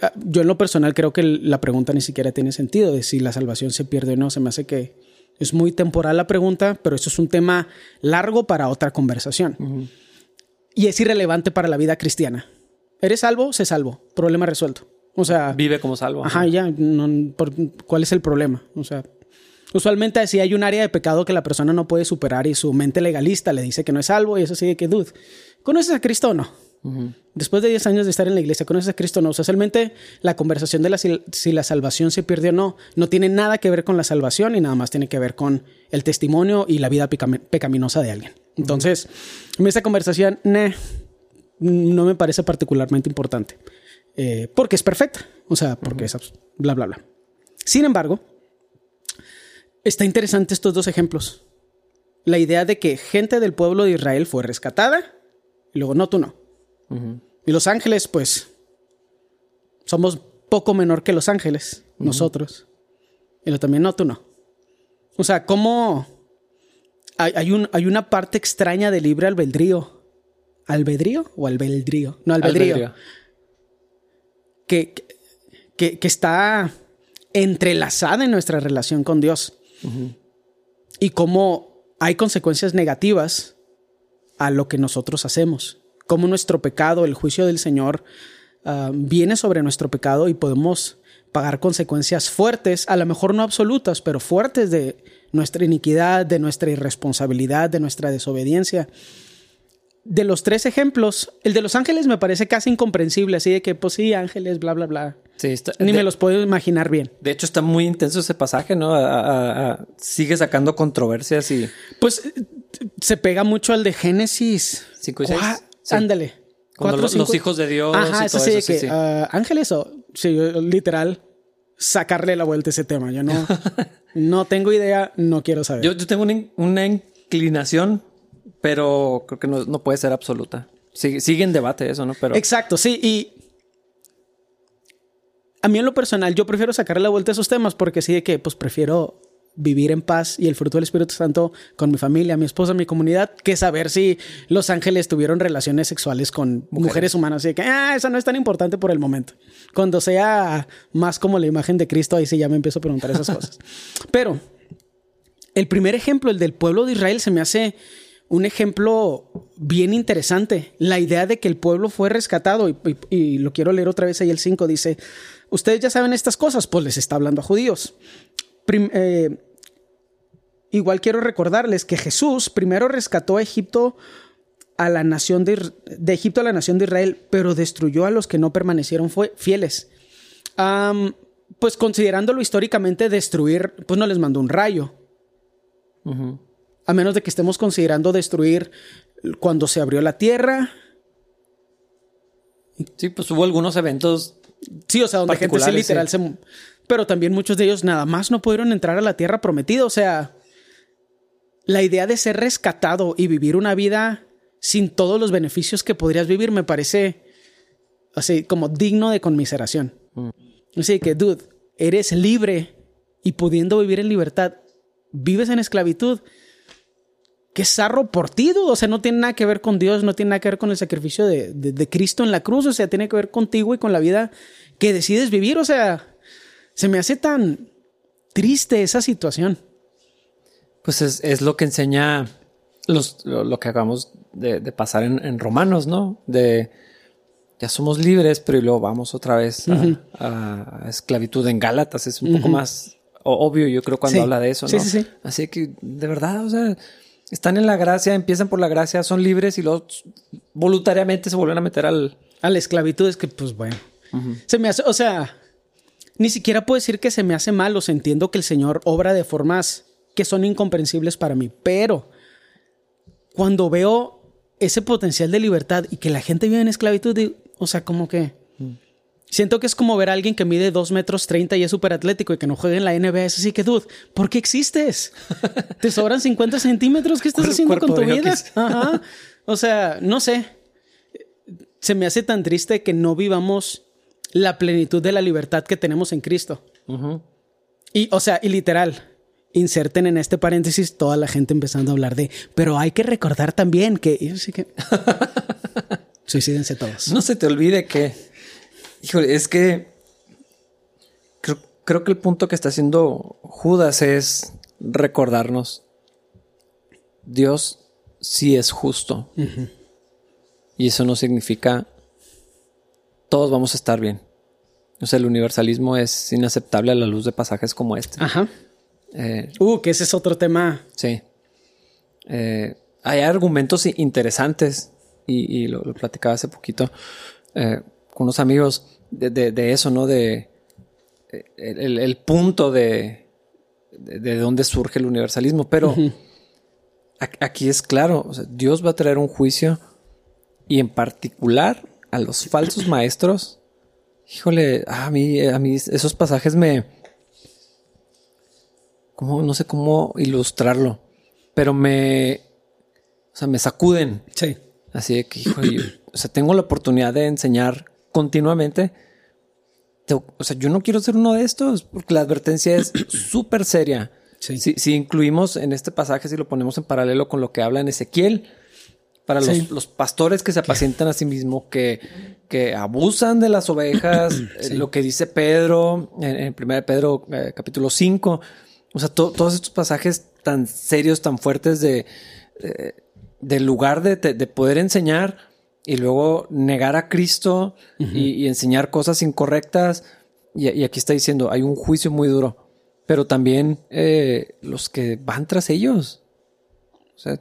ah, yo en lo personal creo que la pregunta ni siquiera tiene sentido de si la salvación se pierde o no. Se me hace que es muy temporal la pregunta, pero eso es un tema largo para otra conversación. Y es irrelevante para la vida cristiana. ¿Eres salvo? Se salvo. Problema resuelto. O sea. Vive como salvo. Ajá, ya. ¿Cuál es el problema? O sea. Usualmente si hay un área de pecado que la persona no puede superar y su mente legalista le dice que no es salvo y eso sigue que, dude, ¿conoces a Cristo o no? Después de 10 años de estar en la iglesia, ¿conoces a Cristo o no? O sea, la conversación de la, si la salvación se pierde o no, no tiene nada que ver con la salvación y nada más tiene que ver con el testimonio y la vida pecaminosa de alguien. Entonces, en esta conversación, no me parece particularmente importante. Eh, porque es perfecta. O sea, porque es bla, bla, bla. Sin embargo, está interesante estos dos ejemplos. la idea de que gente del pueblo de Israel fue rescatada y luego no, tú no. Y los ángeles, pues, somos poco menor que los ángeles, nosotros. Y lo también no, tú no. O sea, ¿cómo hay, hay, hay una parte extraña de libre albedrío? ¿Albedrío o albedrío? No, albedrío. Que, que, que, está entrelazada en nuestra relación con Dios. Y cómo hay consecuencias negativas a lo que nosotros hacemos. Cómo nuestro pecado, el juicio del Señor, uh, viene sobre nuestro pecado y podemos pagar consecuencias fuertes, a lo mejor no absolutas, pero fuertes de nuestra iniquidad, de nuestra irresponsabilidad, de nuestra desobediencia. De los tres ejemplos, el de los ángeles me parece casi incomprensible, así de que, pues sí, ángeles, bla, bla, bla. Sí, está, Ni de, me los puedo imaginar bien. De hecho, está muy intenso ese pasaje, ¿no? A, a, a, sigue sacando controversias y. Pues se pega mucho al de Génesis. 5 y 6. Sí. Ándale. Cuando Cuatro, los, los, hijos de Dios. Ajá, y eso todo sí, eso, que sí, sí. Uh, ángeles o. Sí, literal. Sacarle la vuelta a ese tema. Yo no, *laughs* no tengo idea, no quiero saber. Yo, yo tengo una, una, inclinación, pero creo que no, no puede ser absoluta. Sigue, sigue, en debate eso, ¿no? Pero... Exacto, sí. Y a mí en lo personal, yo prefiero sacarle la vuelta a esos temas porque sí de que pues prefiero vivir en paz y el fruto del Espíritu Santo con mi familia, mi esposa, mi comunidad, que saber si los ángeles tuvieron relaciones sexuales con mujeres, mujeres humanas. Así que, ah, eso no es tan importante por el momento. Cuando sea más como la imagen de Cristo, ahí sí ya me empiezo a preguntar esas cosas. *laughs* Pero el primer ejemplo, el del pueblo de Israel, se me hace un ejemplo bien interesante. La idea de que el pueblo fue rescatado, y, y, y lo quiero leer otra vez ahí el 5, dice, ustedes ya saben estas cosas, pues les está hablando a judíos. Prim eh, igual quiero recordarles que Jesús primero rescató a Egipto a la nación de, de, Egipto a la nación de Israel, pero destruyó a los que no permanecieron fue, fieles. Um, pues considerándolo históricamente destruir, pues no les mandó un rayo. Uh -huh. A menos de que estemos considerando destruir cuando se abrió la tierra. Sí, pues hubo algunos eventos. Sí, o sea, donde gente sí, literal sí. se. Pero también muchos de ellos nada más no pudieron entrar a la tierra prometida. O sea, la idea de ser rescatado y vivir una vida sin todos los beneficios que podrías vivir me parece así como digno de conmiseración. Mm. Así que, dude, eres libre y pudiendo vivir en libertad, vives en esclavitud. Qué zarro por ti, dude. O sea, no tiene nada que ver con Dios, no tiene nada que ver con el sacrificio de, de, de Cristo en la cruz. O sea, tiene que ver contigo y con la vida que decides vivir. O sea, se me hace tan triste esa situación. Pues es, es lo que enseña los, lo, lo, que acabamos de, de pasar en, en, Romanos, ¿no? De ya somos libres, pero luego vamos otra vez a, uh -huh. a, a esclavitud en Gálatas. Es un uh -huh. poco más obvio, yo creo, cuando sí. habla de eso, ¿no? Sí, sí, sí. Así que, de verdad, o sea, están en la gracia, empiezan por la gracia, son libres y luego voluntariamente se vuelven a meter al... A la esclavitud es que, pues bueno, uh -huh. se me hace, o sea, ni siquiera puedo decir que se me hace mal, o sea, entiendo que el Señor obra de formas que son incomprensibles para mí, pero cuando veo ese potencial de libertad y que la gente vive en esclavitud, digo, o sea, como que... Mm. Siento que es como ver a alguien que mide 2 metros 30 y es súper atlético y que no juega en la NBA. Es así que, dude, ¿por qué existes? *laughs* ¿Te sobran 50 centímetros? ¿Qué estás haciendo con tu vida? Ajá. O sea, no sé. Se me hace tan triste que no vivamos la plenitud de la libertad que tenemos en Cristo. Uh -huh. Y, o sea, y literal, inserten en este paréntesis toda la gente empezando a hablar de, pero hay que recordar también que, yo sé que, *laughs* suicídense todos. No se te olvide que, híjole, es que creo, creo que el punto que está haciendo Judas es recordarnos, Dios sí es justo. Uh -huh. Y eso no significa todos vamos a estar bien. O sea, el universalismo es inaceptable a la luz de pasajes como este. Ajá. Eh, uh, que ese es otro tema. Sí. Eh, hay argumentos interesantes y, y lo, lo, platicaba hace poquito eh, con unos amigos de, de, de, eso, ¿no? De el, el punto de, de, dónde surge el universalismo. Pero uh -huh. aquí es claro, o sea, Dios va a traer un juicio y en particular a los falsos maestros. Híjole, a mí, a mí esos pasajes me, como no sé cómo ilustrarlo. pero me, o sea, me sacuden. Sí. Así de que, hijo, yo- o sea, tengo la oportunidad de enseñar continuamente. Te- O sea, yo no quiero ser uno de estos porque la advertencia es *clears throat* súper seria. Sí. Si, si incluimos en este pasaje, si lo ponemos en paralelo con lo que habla en Ezequiel, para los, Sí. los pastores que se apacientan a sí mismos, que, que abusan de las ovejas, *clears throat* eh, lo que dice Pedro en, en 1 Pedro eh, capítulo 5, o sea, to- todos estos pasajes tan serios, tan fuertes de, eh, del lugar de, de- de poder enseñar y luego negar a Cristo y, y enseñar cosas incorrectas. Y, y aquí está diciendo, hay un juicio muy duro, pero también eh, los que van tras ellos. O sea,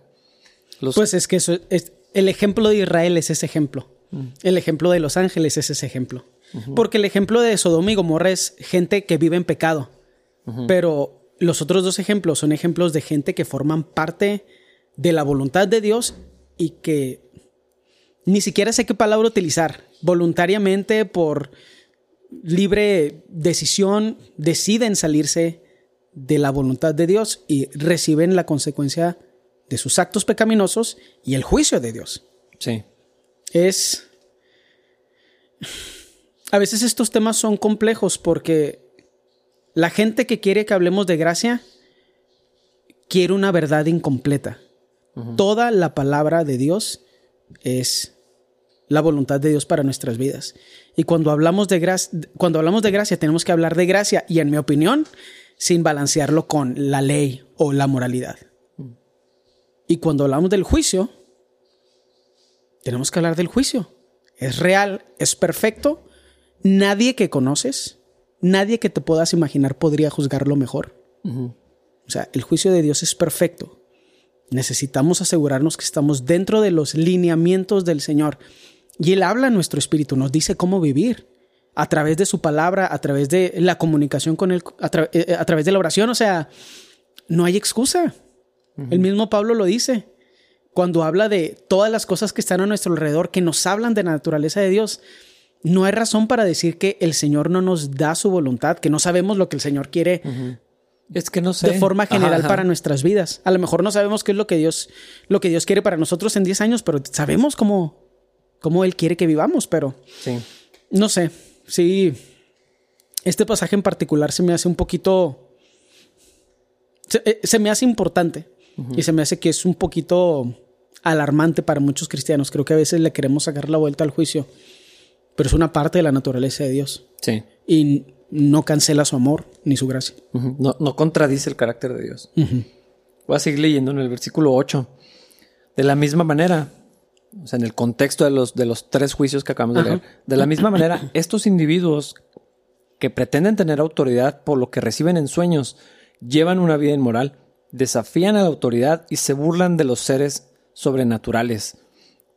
los, Pues es que eso es el ejemplo de Israel es ese ejemplo. El ejemplo de Los Ángeles es ese ejemplo. Porque el ejemplo de Sodoma y Gomorra es gente que vive en pecado. Pero los otros dos ejemplos son ejemplos de gente que forman parte de la voluntad de Dios y que ni siquiera sé qué palabra utilizar. Voluntariamente, por libre decisión, deciden salirse de la voluntad de Dios y reciben la consecuencia de sus actos pecaminosos y el juicio de Dios. sí, Es... A veces estos temas son complejos porque la gente que quiere que hablemos de gracia quiere una verdad incompleta. Toda la palabra de Dios es la voluntad de Dios para nuestras vidas. Y cuando hablamos de gracia, cuando hablamos de gracia, tenemos que hablar de gracia y en mi opinión, sin balancearlo con la ley o la moralidad. Y cuando hablamos del juicio, tenemos que hablar del juicio. Es real, es perfecto. Nadie que conoces, nadie que te puedas imaginar podría juzgarlo mejor. O sea, el juicio de Dios es perfecto. Necesitamos asegurarnos que estamos dentro de los lineamientos del Señor. Y Él habla a nuestro espíritu, nos dice cómo vivir a través de su palabra, a través de la comunicación con Él, a, tra- eh, a través de la oración. O sea, no hay excusa. El mismo Pablo lo dice cuando habla de todas las cosas que están a nuestro alrededor, que nos hablan de la naturaleza de Dios. No hay razón para decir que el Señor no nos da su voluntad, que no sabemos lo que el Señor quiere es que no sé. de forma general Ajá, ajá. para nuestras vidas. A lo mejor no sabemos qué es lo que Dios, lo que Dios quiere para nosotros en 10 años, pero sabemos cómo, cómo Él quiere que vivamos, pero Sí. no sé. Sí, este pasaje en particular se me hace un poquito. Se, eh, se me hace importante y se me hace que es un poquito alarmante para muchos cristianos. Creo que a veces le queremos sacar la vuelta al juicio, pero es una parte de la naturaleza de Dios Sí. y no cancela su amor ni su gracia. No, no contradice el carácter de Dios. Voy a seguir leyendo en el versículo 8. De la misma manera, o sea, en el contexto de los, de los tres juicios que acabamos de Ajá. leer, de la misma manera, estos individuos que pretenden tener autoridad por lo que reciben en sueños, llevan una vida inmoral, desafían a la autoridad y se burlan de los seres sobrenaturales.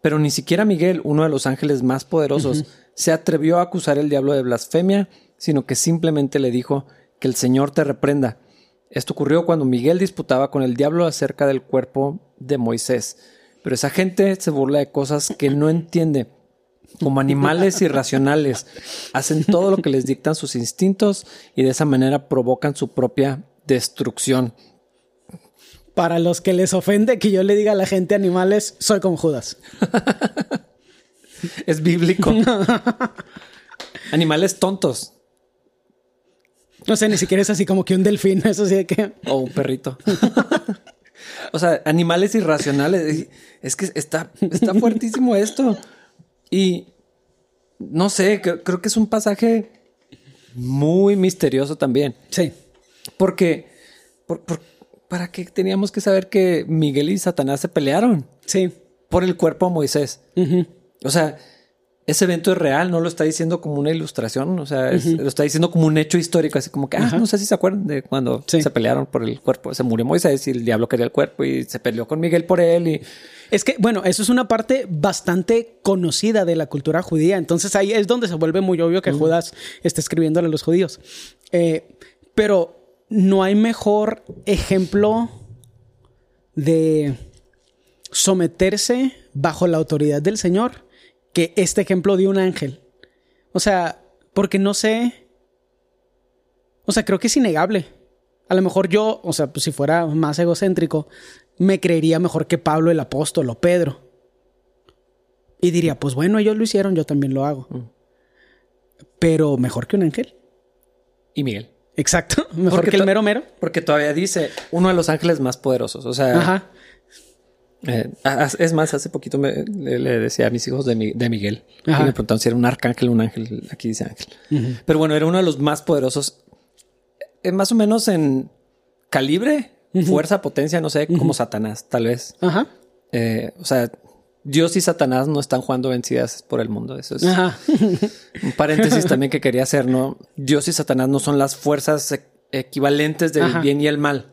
Pero ni siquiera Miguel, uno de los ángeles más poderosos, se atrevió a acusar al diablo de blasfemia, sino que simplemente le dijo que el Señor te reprenda. Esto ocurrió cuando Miguel disputaba con el diablo acerca del cuerpo de Moisés. Pero esa gente se burla de cosas que no entiende. Como animales irracionales, hacen todo lo que les dictan sus instintos y de esa manera provocan su propia destrucción. Para los que les ofende que yo le diga a la gente animales, soy como Judas. *laughs* Es bíblico. *laughs* Animales tontos. No sé, ni siquiera es así como que un delfín, eso sí de que... O un perrito. *laughs* o sea, animales irracionales. Es que está, está *laughs* fuertísimo esto. Y no sé, creo, que es un pasaje muy misterioso también. Sí. Porque, por- por- ¿para qué teníamos que saber que Miguel y Satanás se pelearon Sí. por el cuerpo de Moisés? O sea, ese evento es real, no lo está diciendo como una ilustración, o sea, es- lo está diciendo como un hecho histórico, así como que, ah, no sé si se acuerdan de cuando Sí. se pelearon por el cuerpo, se murió Moisés y el diablo quería el cuerpo y se peleó con Miguel por él y Es que, bueno, eso es una parte bastante conocida de la cultura judía. Entonces ahí es donde se vuelve muy obvio que Judas está escribiéndole a los judíos. Eh, pero no hay mejor ejemplo de someterse bajo la autoridad del Señor que este ejemplo de un ángel. O sea, porque no sé. O sea, creo que es innegable. A lo mejor yo, o sea, pues si fuera más egocéntrico, me creería mejor que Pablo el apóstol o Pedro. Y diría, pues bueno, ellos lo hicieron, yo también lo hago. Mm. Pero mejor que un ángel. Y Miguel. Exacto. *laughs* Mejor Porque que el mero mero. Porque todavía dice uno de los ángeles más poderosos. O sea, Ajá. Eh, es más, hace poquito me- le, le decía a mis hijos de, Mi- de Miguel. Y Ajá. me preguntaron si era un arcángel o un ángel. Aquí dice ángel. Pero bueno, era uno de los más poderosos. eh, más o menos en calibre, fuerza, potencia, no sé, como Satanás, tal vez. Ajá. Eh, o sea, Dios y Satanás no están jugando vencidas por el mundo. Eso es Ajá. un paréntesis también que quería hacer, ¿no? Dios y Satanás no son las fuerzas e- equivalentes del Ajá. bien y el mal.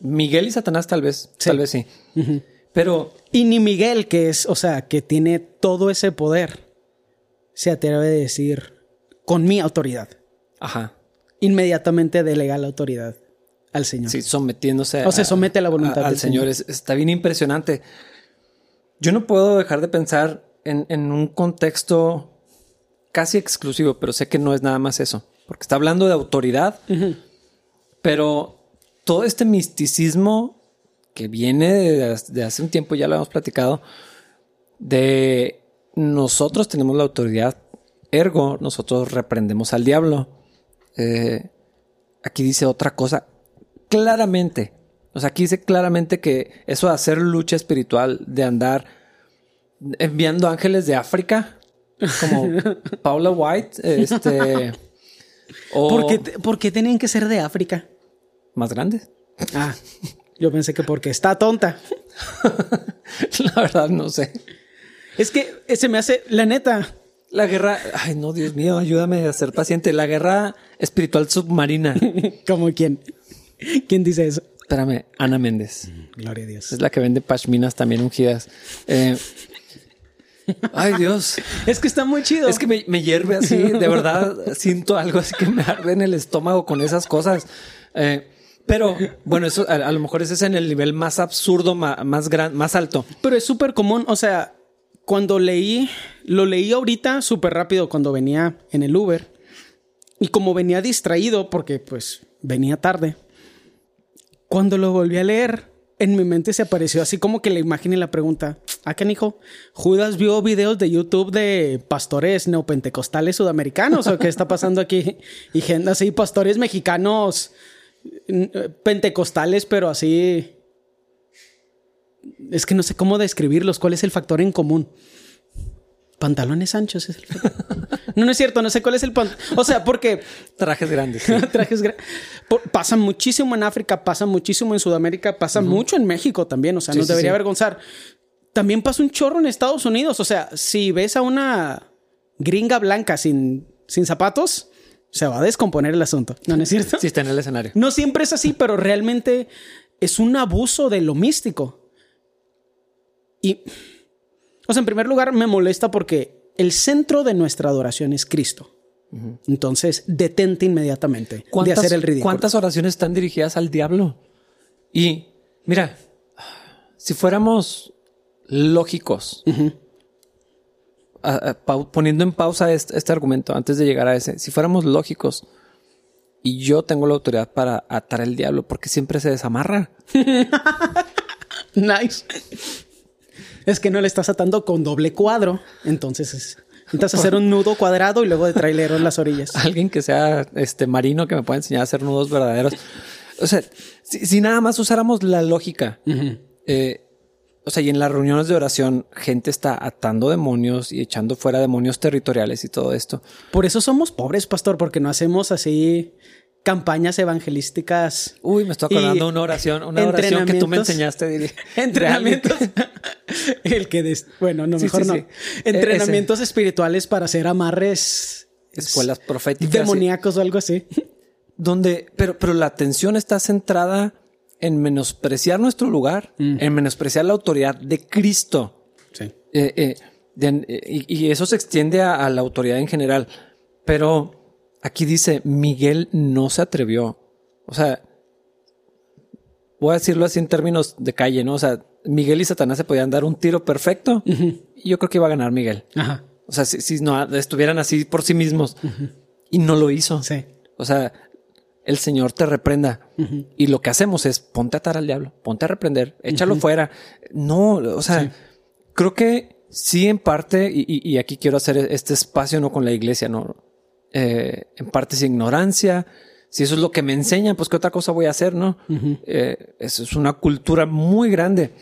Miguel y Satanás tal vez, Sí. tal vez sí. Pero Y ni Miguel, que es, o sea, que tiene todo ese poder, se atreve a decir con mi autoridad. Ajá. Inmediatamente delega la autoridad al Señor. Sí, sometiéndose O se somete a la voluntad al del Señor. Señor. Es- está bien impresionante. Yo no puedo dejar de pensar en, en un contexto casi exclusivo, pero sé que no es nada más eso, porque está hablando de autoridad, pero todo este misticismo que viene de, de hace un tiempo, ya lo hemos platicado, de nosotros tenemos la autoridad, ergo nosotros reprendemos al diablo. Eh, aquí dice otra cosa claramente. O sea, aquí dice claramente que eso de hacer lucha espiritual, de andar enviando ángeles de África, como *laughs* Paula White, este. O ¿Por qué, por qué tenían que ser de África? más grandes. Ah, yo pensé que porque está tonta. *laughs* La verdad, no sé. Es que se me hace, la neta, La guerra. Ay, no, Dios mío, ayúdame a ser paciente. La guerra espiritual submarina. *laughs* como quién. ¿Quién dice eso? Espérame, Ana Méndez. Gloria a Dios. Es la que vende pashminas también ungidas. Eh, *laughs* ay, Dios. Es que está muy chido. Es que me, me hierve así, de verdad, siento algo así que me arde en el estómago con esas cosas. Eh, pero bueno, eso a, lo mejor ese es en el nivel más absurdo, más gran, más alto. Pero es súper común, o sea, cuando leí, lo leí ahorita súper rápido cuando venía en el Uber. Y como venía distraído, porque pues venía tarde, cuando lo volví a leer, en mi mente se apareció así como que la imagen y la pregunta, ¿a qué hijo? ¿Judas vio videos de YouTube de pastores neopentecostales sudamericanos o qué está pasando aquí? *laughs* Y gente así, pastores mexicanos pentecostales, pero así es que no sé cómo describirlos. ¿Cuál es el factor en común? Pantalones anchos es el. No, no es cierto, no sé cuál es el pan. O sea, porque Trajes grandes. sí. *laughs* trajes gra- por- pasa muchísimo en África, pasa muchísimo en Sudamérica, pasa mucho en México también. O sea, Sí, nos sí, debería avergonzar. También pasa un chorro en Estados Unidos. O sea, si ves a una gringa blanca sin, sin zapatos, se va a descomponer el asunto. No, no es cierto. Sí, está en el escenario. No siempre es así, pero realmente es un abuso de lo místico. Y, o sea, en primer lugar, me molesta porque el centro de nuestra adoración es Cristo. Entonces, detente inmediatamente de ¿Cuántas, hacer el ridículo. ¿Cuántas oraciones están dirigidas al diablo? Y mira, si fuéramos lógicos, a- a- poniendo en pausa este, este argumento antes de llegar a ese, si fuéramos lógicos y yo tengo la autoridad para atar al diablo porque siempre se desamarra. *laughs* Nice. Es que no le estás atando con doble cuadro. Entonces, es- necesitas hacer un nudo cuadrado y luego de trailero en las orillas. *laughs* Alguien que sea este marino que me pueda enseñar a hacer nudos verdaderos. O sea, si, si nada más usáramos la lógica, eh, o sea, y en las reuniones de oración, gente está atando demonios y echando fuera demonios territoriales y todo esto. Por eso somos pobres, pastor, porque no hacemos así campañas evangelísticas. Uy, me estoy acordando una oración, una oración que tú me enseñaste. diría, Entrenamientos. El que des- bueno, no, Sí, mejor sí, no. sí. Entrenamientos espirituales para hacer amarres Escuelas proféticas. demoníacos o algo así. donde, pero, pero la atención está centrada en menospreciar nuestro lugar, en menospreciar la autoridad de Cristo. Sí. Eh, eh, de- eh, y, y eso se extiende a, a la autoridad en general. Pero aquí dice, Miguel no se atrevió. O sea, voy a decirlo así en términos de calle, ¿no? O sea, Miguel y Satanás se podían dar un tiro perfecto y yo creo que iba a ganar Miguel. Ajá. O sea, si, si no estuvieran así por sí mismos y no lo hizo. Sí. O sea, el Señor te reprenda. Y lo que hacemos es ponte a atar al diablo, ponte a reprender, échalo fuera. No, o sea, creo que sí, en parte, y, aquí quiero hacer este espacio no con la iglesia, no. Eh, en parte es ignorancia. Si eso es lo que me enseñan, pues qué otra cosa voy a hacer, no? Eh, eso es una cultura muy grande.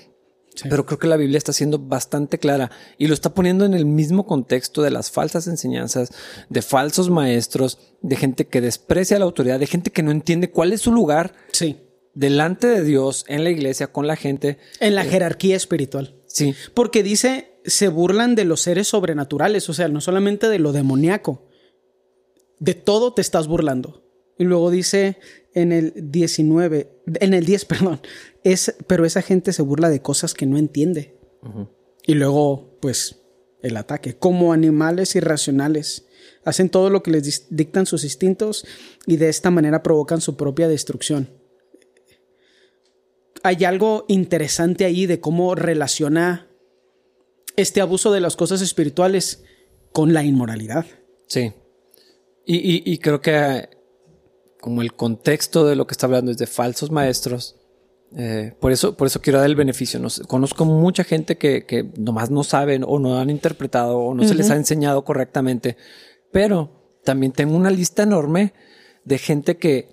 Pero creo que la Biblia está siendo bastante clara y lo está poniendo en el mismo contexto de las falsas enseñanzas, de falsos maestros, de gente que desprecia la autoridad, de gente que no entiende cuál es su lugar sí. delante de Dios, en la iglesia, con la gente. En la eh, jerarquía espiritual. Sí. Porque dice, se burlan de los seres sobrenaturales, o sea, no solamente de lo demoníaco, de todo te estás burlando. Y luego dice en el 19, en el 10, *laughs* perdón, es, pero esa gente se burla de cosas que no entiende. Y luego, pues, el ataque. Como animales irracionales. Hacen todo lo que les dictan sus instintos y de esta manera provocan su propia destrucción. Hay algo interesante ahí de cómo relaciona este abuso de las cosas espirituales con la inmoralidad. Sí. y creo que como el contexto de lo que está hablando es de falsos maestros. Eh, por, eso, por eso quiero dar el beneficio. conozco mucha gente que, que, nomás no saben o no han interpretado o no se les ha enseñado correctamente. Pero también tengo una lista enorme de gente que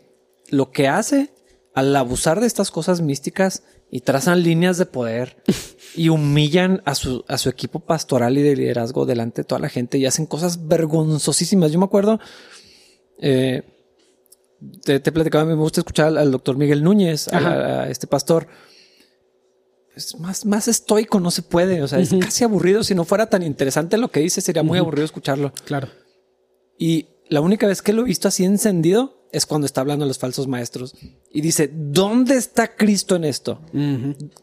lo que hace al abusar de estas cosas místicas y trazan líneas de poder *laughs* y humillan a su, a su equipo pastoral y de liderazgo delante de toda la gente y hacen cosas vergonzosísimas. Yo me acuerdo, eh, te, te platicaba, me gusta escuchar al, doctor Miguel Núñez, a, este pastor. Es más, más estoico, no se puede. O sea, es casi aburrido. Si no fuera tan interesante lo que dice, sería muy aburrido escucharlo. Claro. Y la única vez que lo he visto así encendido es cuando está hablando a los falsos maestros y dice, ¿dónde está Cristo en esto?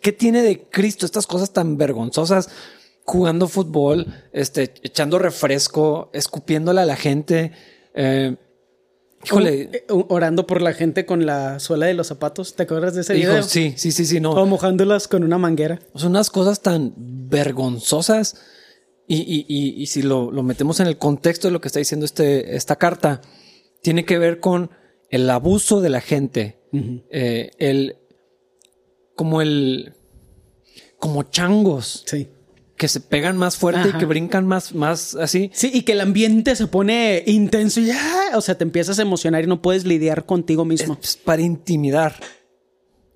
¿Qué tiene de Cristo estas cosas tan vergonzosas? Jugando fútbol, este, echando refresco, escupiéndole a la gente. Eh, Híjole. Eh, orando por la gente con la suela de los zapatos. ¿Te acuerdas de ese video? Sí, sí, sí, sí, no. O mojándolas con una manguera. Son unas cosas tan vergonzosas. Y, si lo, metemos en el contexto de lo que está diciendo este, esta carta, tiene que ver con el abuso de la gente. Eh, el. como el. como changos. Sí que se pegan más fuerte y que brincan más, más así. Sí, y que el ambiente se pone intenso y ya, o sea, te empiezas a emocionar y no puedes lidiar contigo mismo. Es para intimidar.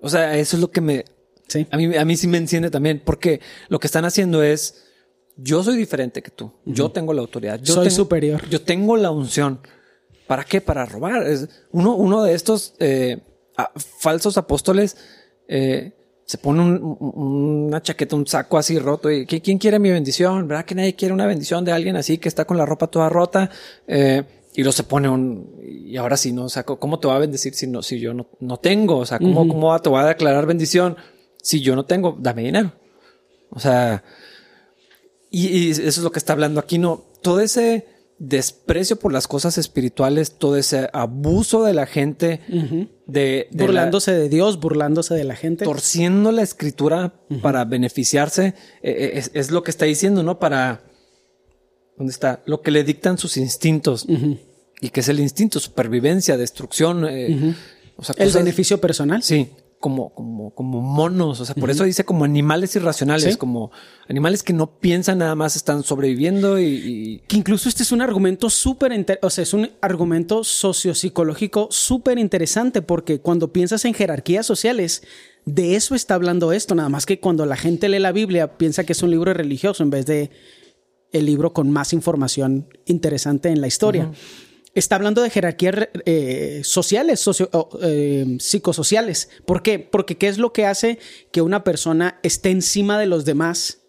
O sea, eso es lo que me... Sí. A mí, a mí sí me enciende también, porque lo que están haciendo es, yo soy diferente que tú, yo tengo la autoridad, yo soy superior. Yo tengo la unción. ¿Para qué? Para robar. Es uno, uno de estos eh, falsos apóstoles... Eh, se pone una chaqueta, un saco así roto y ¿quién quiere mi bendición? ¿Verdad que nadie quiere una bendición de alguien así que está con la ropa toda rota? Eh, y luego se pone un, y ahora sí, ¿no? O sea, ¿cómo te va a bendecir si no, si yo no, no tengo? O sea, ¿cómo, ¿cómo te va a declarar bendición si yo no tengo? Dame dinero. O sea, y, y eso es lo que está hablando aquí, ¿no? Todo ese, desprecio por las cosas espirituales, todo ese abuso de la gente, de, burlándose de Dios, burlándose de la gente, torciendo la escritura para beneficiarse, eh, eh, es, lo que está diciendo, ¿no? Para ¿dónde está? Lo que le dictan sus instintos. Y que es el instinto, supervivencia, destrucción, eh, el beneficio personal. Sí, como, como, como monos. O sea, por eso dice como animales irracionales, como animales que no piensan nada más, están sobreviviendo y. Que incluso este es un argumento súper, o sea, es un argumento sociopsicológico súper interesante porque cuando piensas en jerarquías sociales, de eso está hablando esto. Nada más que cuando la gente lee la Biblia piensa que es un libro religioso en vez de el libro con más información interesante en la historia está hablando de jerarquías eh, sociales, socio, eh, psicosociales. ¿Por qué? Porque ¿qué es lo que hace que una persona esté encima de los demás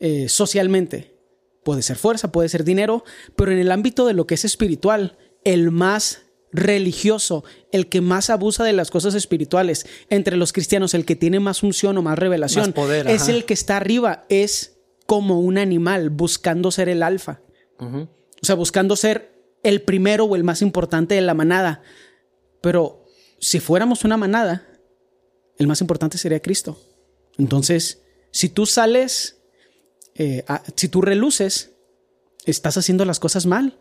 eh, socialmente? Puede ser fuerza, puede ser dinero, pero en el ámbito de lo que es espiritual, el más religioso, el que más abusa de las cosas espirituales, entre los cristianos, el que tiene más unción o más revelación, es el que está arriba, es como un animal buscando ser el alfa. O sea, buscando ser el primero o el más importante de la manada. Pero si fuéramos una manada, el más importante sería Cristo. Entonces, si tú sales, eh, si tú reluces, estás haciendo las cosas mal.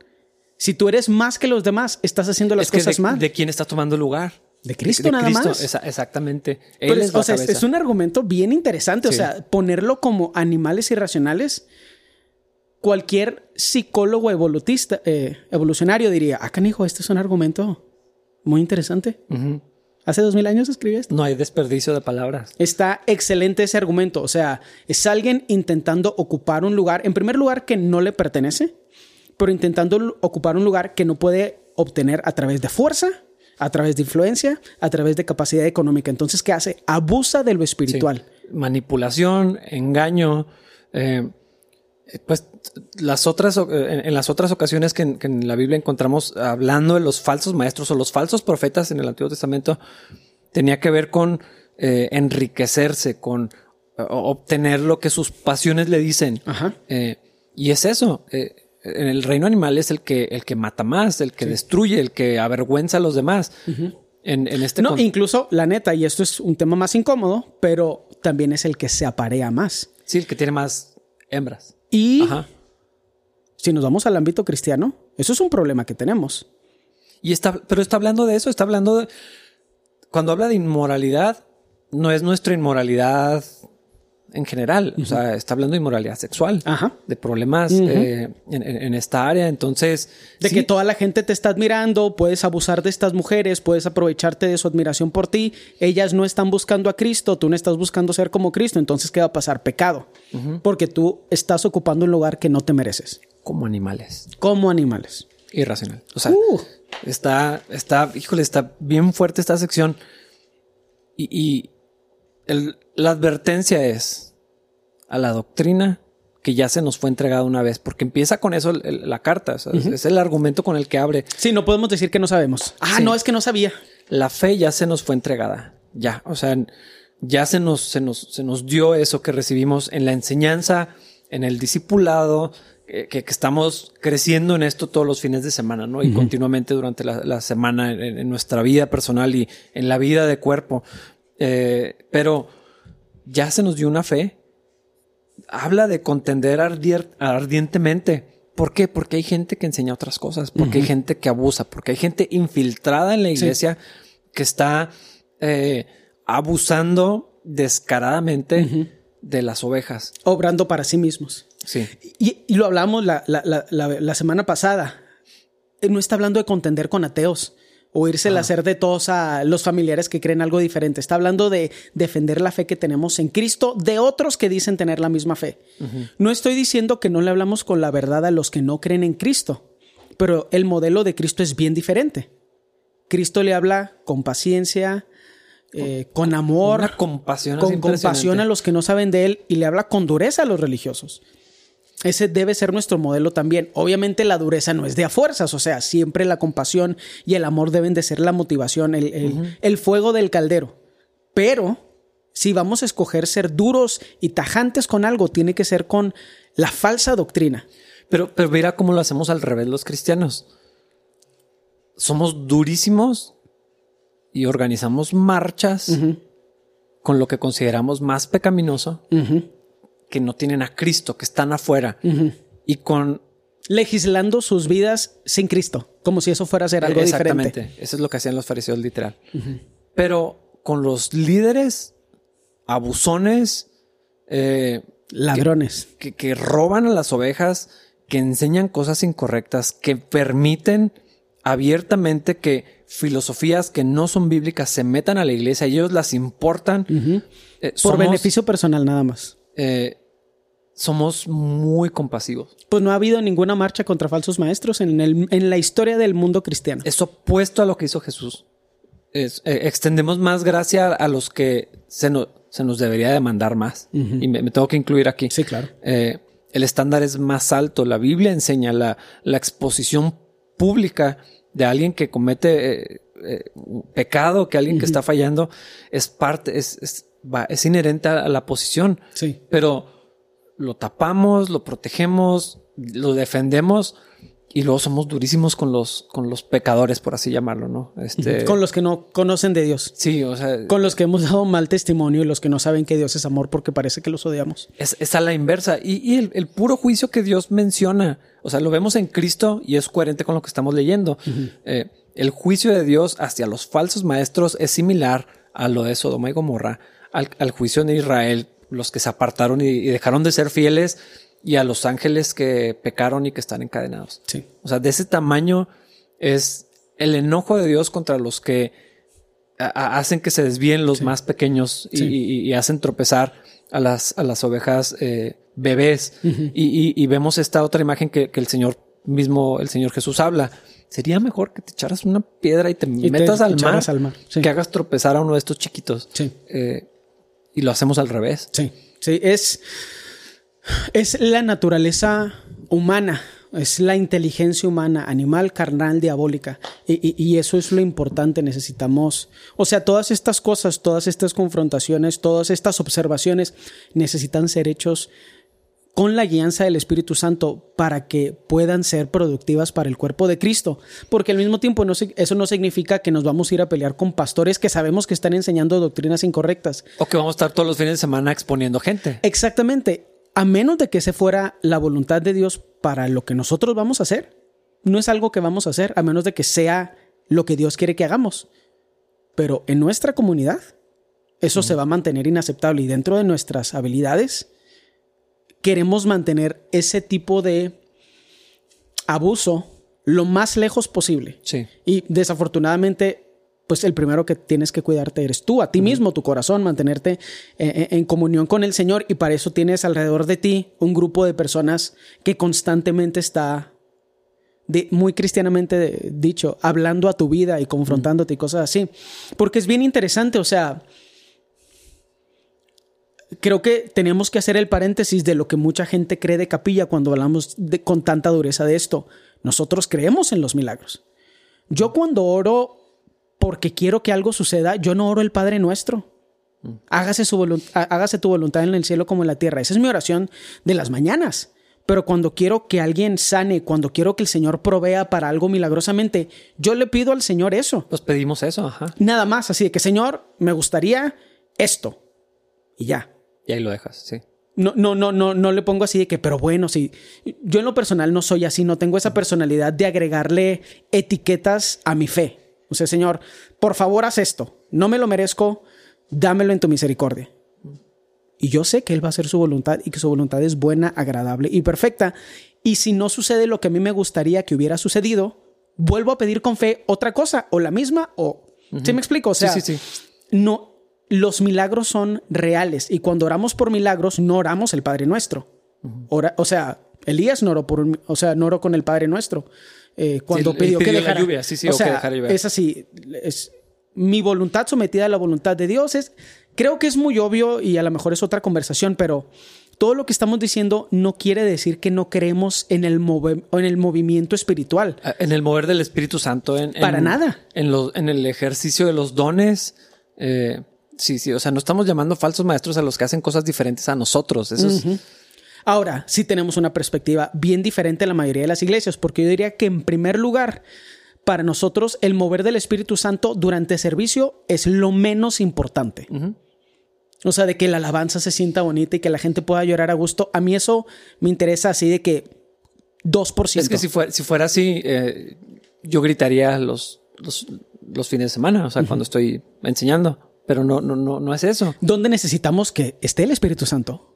Si tú eres más que los demás, estás haciendo las Es que cosas de, mal. ¿De quién está tomando lugar? De Cristo nada más. Esa- exactamente. Pero Él es, o sea, es- un argumento bien interesante. O sea, ponerlo como animales irracionales. Cualquier psicólogo evolutista, eh, evolucionario diría, ah, canijo, este es un argumento muy interesante. Hace dos mil años escribí esto. No hay desperdicio de palabras. Está excelente ese argumento. O sea, es alguien intentando ocupar un lugar, en primer lugar, que no le pertenece, pero intentando ocupar un lugar que no puede obtener a través de fuerza, a través de influencia, a través de capacidad económica. Entonces, ¿qué hace? Abusa de lo Sí. espiritual. Manipulación, engaño. eh, pues las otras, o- en, las otras ocasiones que en, que en la Biblia encontramos hablando de los falsos maestros o los falsos profetas en el Antiguo Testamento, tenía que ver con eh, enriquecerse, con eh, obtener lo que sus pasiones le dicen. Ajá. Eh, y es eso. eh, en el reino animal es el que, el que mata más, el que destruye, el que avergüenza a los demás. en, en este No, incluso la neta, y esto es un tema más incómodo, pero también es el que se aparea más. Sí, el que tiene más hembras. Y Ajá. si nos vamos al ámbito cristiano, eso es un problema que tenemos. Y está, pero está hablando de eso, está hablando de. Cuando habla de inmoralidad, no es nuestra inmoralidad en general. O sea, está hablando de inmoralidad sexual, Ajá. de problemas eh, en, esta área. Entonces, De sí, que toda la gente te está admirando, puedes abusar de estas mujeres, puedes aprovecharte de su admiración por ti. Ellas no están buscando a Cristo, tú no estás buscando ser como Cristo. Entonces, ¿qué va a pasar? Pecado. Porque tú estás ocupando un lugar que no te mereces. como animales, Como animales. irracional. O sea, Uh. está, está, híjole, está bien fuerte esta sección. Y, y el- la advertencia es a la doctrina que ya se nos fue entregada una vez, porque empieza con eso el- el- la carta. o sea, es- Es el argumento con el que abre. Sí, no podemos decir que no sabemos. Ah, Sí. no, es que no sabía. La fe ya se nos fue entregada. Ya, o sea, ya se nos, se nos, se nos dio eso que recibimos en la enseñanza, en el discipulado, que, que- que estamos creciendo en esto todos los fines de semana, ¿no? Y continuamente durante la, la semana en, en nuestra vida personal y en la vida de cuerpo. Eh, pero ya se nos dio una fe. Habla de contender ardientemente. ¿Por qué? Porque hay gente que enseña otras cosas, porque hay gente que abusa, porque hay gente infiltrada en la iglesia que está eh, abusando descaradamente de las ovejas. Obrando para sí mismos. Sí. Y, y lo hablamos la, la- la- la- la semana pasada. Eh, No está hablando de contender con ateos o irse a hacer de todos a los familiares que creen algo diferente. Está hablando de defender la fe que tenemos en Cristo de otros que dicen tener la misma fe. No estoy diciendo que no le hablamos con la verdad a los que no creen en Cristo, pero el modelo de Cristo es bien diferente. Cristo le habla con paciencia, eh, con amor, compasión con compasión a los que no saben de él y le habla con dureza a los religiosos. Ese debe ser nuestro modelo también. Obviamente la dureza no es de a fuerzas, o sea, siempre la compasión y el amor deben de ser la motivación, el, el- el fuego del caldero. Pero si vamos a escoger ser duros y tajantes con algo, tiene que ser con la falsa doctrina. Pero, pero mira cómo lo hacemos al revés los cristianos. Somos durísimos y organizamos marchas con lo que consideramos más pecaminoso, que no tienen a Cristo, que están afuera. Y con... Legislando sus vidas sin Cristo, como si eso fuera a ser algo Exactamente. diferente. Eso es lo que hacían los fariseos literal. Pero con los líderes abusones, eh, Ladrones. que, que roban a las ovejas, que enseñan cosas incorrectas, que permiten abiertamente que filosofías que no son bíblicas se metan a la iglesia y ellos las importan. Eh, Por somos, beneficio personal nada más. eh, somos muy compasivos. Pues no ha habido ninguna marcha contra falsos maestros en, el- en la historia del mundo cristiano. Es opuesto a lo que hizo Jesús. Es- eh, extendemos más gracia a los que se, no- se nos debería demandar más. Y me, me tengo que incluir aquí. Sí, claro. Eh, el estándar es más alto. La Biblia enseña la, la exposición pública de alguien que comete eh, pecado, que alguien que está fallando, es parte, es, es, va- es inherente a la posición. Sí. Pero lo tapamos, lo protegemos, lo defendemos y luego somos durísimos con los, con los pecadores, por así llamarlo, ¿no? Este, Con los que no conocen de Dios. sí, o sea, Con los que hemos dado mal testimonio y los que no saben que Dios es amor porque parece que los odiamos. es, es a la inversa. Y, y el, el puro juicio que Dios menciona O sea, lo vemos en Cristo y es coherente con lo que estamos leyendo. Eh, el juicio de Dios hacia los falsos maestros es similar a lo de Sodoma y Gomorra, al, juicio de Israel, los que se apartaron y, dejaron de ser fieles, y a los ángeles que pecaron y que están encadenados. Sí. O sea, de ese tamaño es el enojo de Dios contra los que hacen que se desvíen los más pequeños y, hacen tropezar a las, a las ovejas eh, bebés. y, vemos esta otra imagen que, el Señor mismo, el Señor Jesús habla. Sería mejor que te echaras una piedra y te metas al, mar, que hagas tropezar a uno de estos chiquitos. Eh, y lo hacemos al revés. Sí, sí, es, es la naturaleza humana es la inteligencia humana, animal, carnal, diabólica. Y, eso es lo importante, necesitamos, o sea, todas estas cosas, todas estas confrontaciones, todas estas observaciones necesitan ser hechos con la guianza del Espíritu Santo para que puedan ser productivas para el cuerpo de Cristo. Porque al mismo tiempo no, eso no significa que nos vamos a ir a pelear con pastores que sabemos que están enseñando doctrinas incorrectas. O que vamos a estar todos los fines de semana exponiendo gente. Exactamente a menos de que se fuera la voluntad de Dios para lo que nosotros vamos a hacer. No es algo que vamos a hacer, a menos de que sea lo que Dios quiere que hagamos. Pero en nuestra comunidad, eso se va a mantener inaceptable y dentro de nuestras habilidades, queremos mantener ese tipo de abuso lo más lejos posible. Sí. Y desafortunadamente pues el primero que tienes que cuidarte eres tú, a ti mismo, tu corazón, mantenerte eh, eh, en, comunión con el Señor y para eso tienes alrededor de ti un grupo de personas que constantemente está, muy cristianamente dicho, hablando a tu vida y confrontándote y cosas así. Porque es bien interesante, o sea, creo que tenemos que hacer el paréntesis de lo que mucha gente cree de capilla cuando hablamos con tanta dureza de esto. Nosotros creemos en los milagros. Yo cuando oro porque quiero que algo suceda, yo no oro el Padre Nuestro. Hágase, su hágase tu voluntad en el cielo como en la tierra. Esa es mi oración de las mañanas. Pero cuando quiero que alguien sane, cuando quiero que el Señor provea para algo milagrosamente, yo le pido al Señor eso. Pues pedimos eso, ajá. Nada más, así de que Señor, me gustaría esto. Y ya. Y ahí lo dejas, sí. No, no, no, no, no le pongo así de que, pero bueno, sí. Yo en lo personal no soy así, no tengo esa personalidad de agregarle etiquetas a mi fe. O sea, Señor, por favor haz esto. No me lo merezco, dámelo en tu misericordia. Y yo sé que Él va a hacer su voluntad y que su voluntad es buena, agradable y perfecta. Y si no sucede lo que a mí me gustaría que hubiera sucedido, vuelvo a pedir con fe otra cosa o la misma o... ¿Sí me explico? O sea, sí, sí, sí. no, los milagros son reales y cuando oramos por milagros no oramos el Padre Nuestro. o sea, Elías no oró por, o sea, no oró con el Padre Nuestro. Eh, cuando pidió, que dejara la lluvia. Sí, sí, o, sea, que dejara lluvia. Es así. Es, mi voluntad sometida a la voluntad de Dios es. Creo que es muy obvio y a lo mejor es otra conversación, pero todo lo que estamos diciendo no quiere decir que no creemos en el, en el movimiento espiritual. Ah, en el mover del Espíritu Santo. En, Para nada. En, en el ejercicio de los dones. Eh, sí, sí. O sea, no estamos llamando falsos maestros a los que hacen cosas diferentes a nosotros. Eso es Ahora, sí tenemos una perspectiva bien diferente a la mayoría de las iglesias, porque yo diría que en primer lugar, para nosotros el mover del Espíritu Santo durante servicio es lo menos importante. O sea, de que la alabanza se sienta bonita y que la gente pueda llorar a gusto. A mí eso me interesa así de que 2%. Es que si fuera, si fuera así, eh, yo gritaría los, los, fines de semana, o sea, cuando estoy enseñando. Pero no, no, no, no es eso. ¿Dónde necesitamos que esté el Espíritu Santo?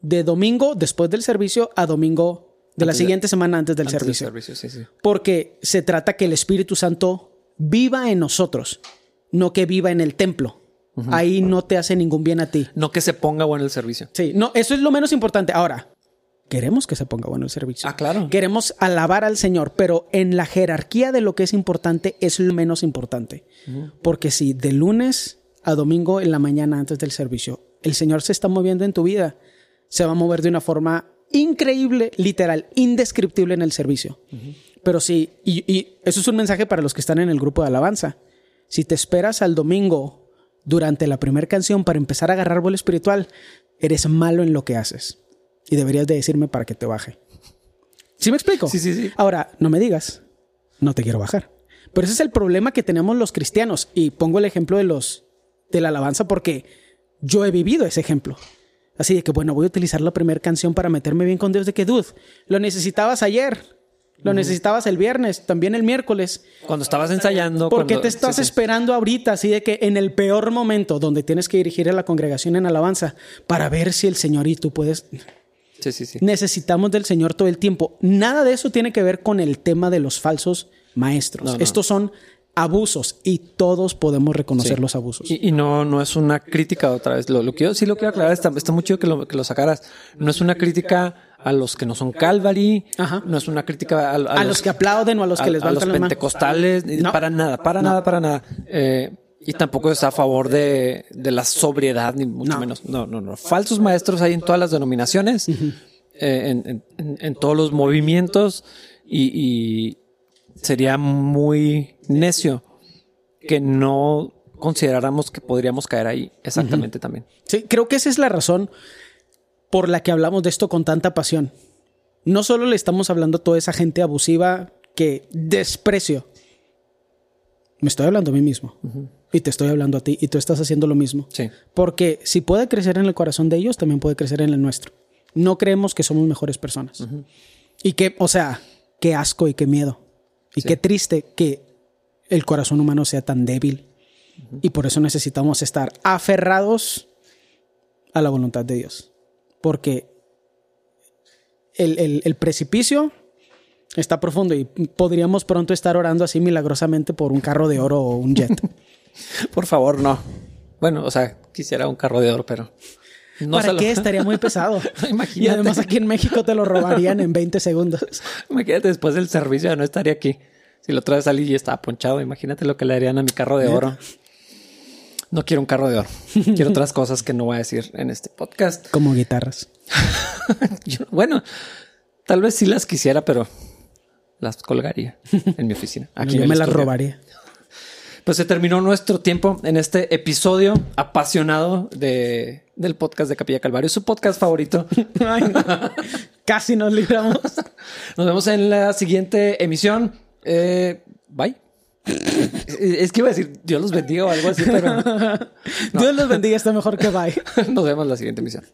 de domingo después del servicio a domingo de la siguiente semana antes del servicio. Porque se trata que el Espíritu Santo viva en nosotros, no que viva en el templo. Ahí no te hace ningún bien a ti. No que se ponga bueno el servicio. Sí, no, eso es lo menos importante. Ahora, queremos que se ponga bueno el servicio. Ah, claro. Queremos alabar al Señor, pero en la jerarquía de lo que es importante es lo menos importante. Porque si de lunes a domingo en la mañana antes del servicio el Señor se está moviendo en tu vida, se va a mover de una forma increíble, literal, indescriptible en el servicio. Pero sí, y, eso es un mensaje para los que están en el grupo de alabanza. Si te esperas al domingo durante la primera canción para empezar a agarrar vuelo espiritual, eres malo en lo que haces. Y deberías de decirme para que te baje. ¿Sí me explico? Sí, sí, sí. Ahora, no me digas, no te quiero bajar. Pero ese es el problema que tenemos los cristianos. Y pongo el ejemplo de los de la alabanza porque yo he vivido ese ejemplo. Así de que, bueno, voy a utilizar la primera canción para meterme bien con Dios. De que, dude, lo necesitabas ayer. Lo necesitabas el viernes, también el miércoles. Cuando estabas ensayando. ¿Por qué cuando- te estás sí, sí. esperando ahorita? Así de que en el peor momento donde tienes que dirigir a la congregación en alabanza para ver si el Señor y tú puedes. Sí, sí, sí. Necesitamos del Señor todo el tiempo. Nada de eso tiene que ver con el tema de los falsos maestros. No, no. Estos son abusos y todos podemos reconocer Sí. los abusos. Y, y no, no es una crítica otra vez. Lo, lo que yo sí lo quiero aclarar, está, está muy chido que lo, que lo sacaras. No es una crítica a los que no son Calvary. Ajá. No es una crítica a, a los que aplauden o a los que a- les a los pentecostales. No. Para nada, para nada, para nada. Eh, y tampoco está a favor de, de la sobriedad, ni mucho No. menos. No, no, no. Falsos maestros hay en todas las denominaciones, eh, en, en- en- en todos los movimientos. Y, y sería muy necio que no consideráramos que podríamos caer ahí exactamente también. Sí, creo que esa es la razón por la que hablamos de esto con tanta pasión. No solo le estamos hablando a toda esa gente abusiva que desprecio. Me estoy hablando a mí mismo. Y te estoy hablando a ti. Y tú estás haciendo lo mismo. Sí. Porque si puede crecer en el corazón de ellos, también puede crecer en el nuestro. No creemos que somos mejores personas. Y que, o sea, qué asco y qué miedo. Y Sí. qué triste que el corazón humano sea tan débil. Y por eso necesitamos estar aferrados a la voluntad de Dios. Porque el, el- el precipicio está profundo y podríamos pronto estar orando así milagrosamente por un carro de oro o un jet. *laughs* Por favor, no. Bueno, o sea, quisiera un carro de oro, pero no ¿Para lo- qué? *laughs* Estaría muy pesado. *laughs* Imagínate. Y además aquí en México te lo robarían en 20 segundos. *laughs* Imagínate después del servicio ya no estaría aquí. Si la otra vez salí y estaba ponchado, imagínate lo que le harían a mi carro de oro. No quiero un carro de oro. Quiero otras cosas que no voy a decir en este podcast. Como guitarras. Yo- bueno, tal vez sí las quisiera, pero las colgaría en mi oficina. Aquí Yo me las robaría. Pues se terminó nuestro tiempo en este episodio apasionado de, del podcast de Capilla Calvario, su podcast favorito. *laughs* Ay, no. Casi nos libramos. Nos vemos en la siguiente emisión. Eh, bye. *laughs* Es que iba a decir Dios los bendiga o algo así, pero *laughs* Dios los bendiga, está mejor que bye. nos vemos en la siguiente emisión.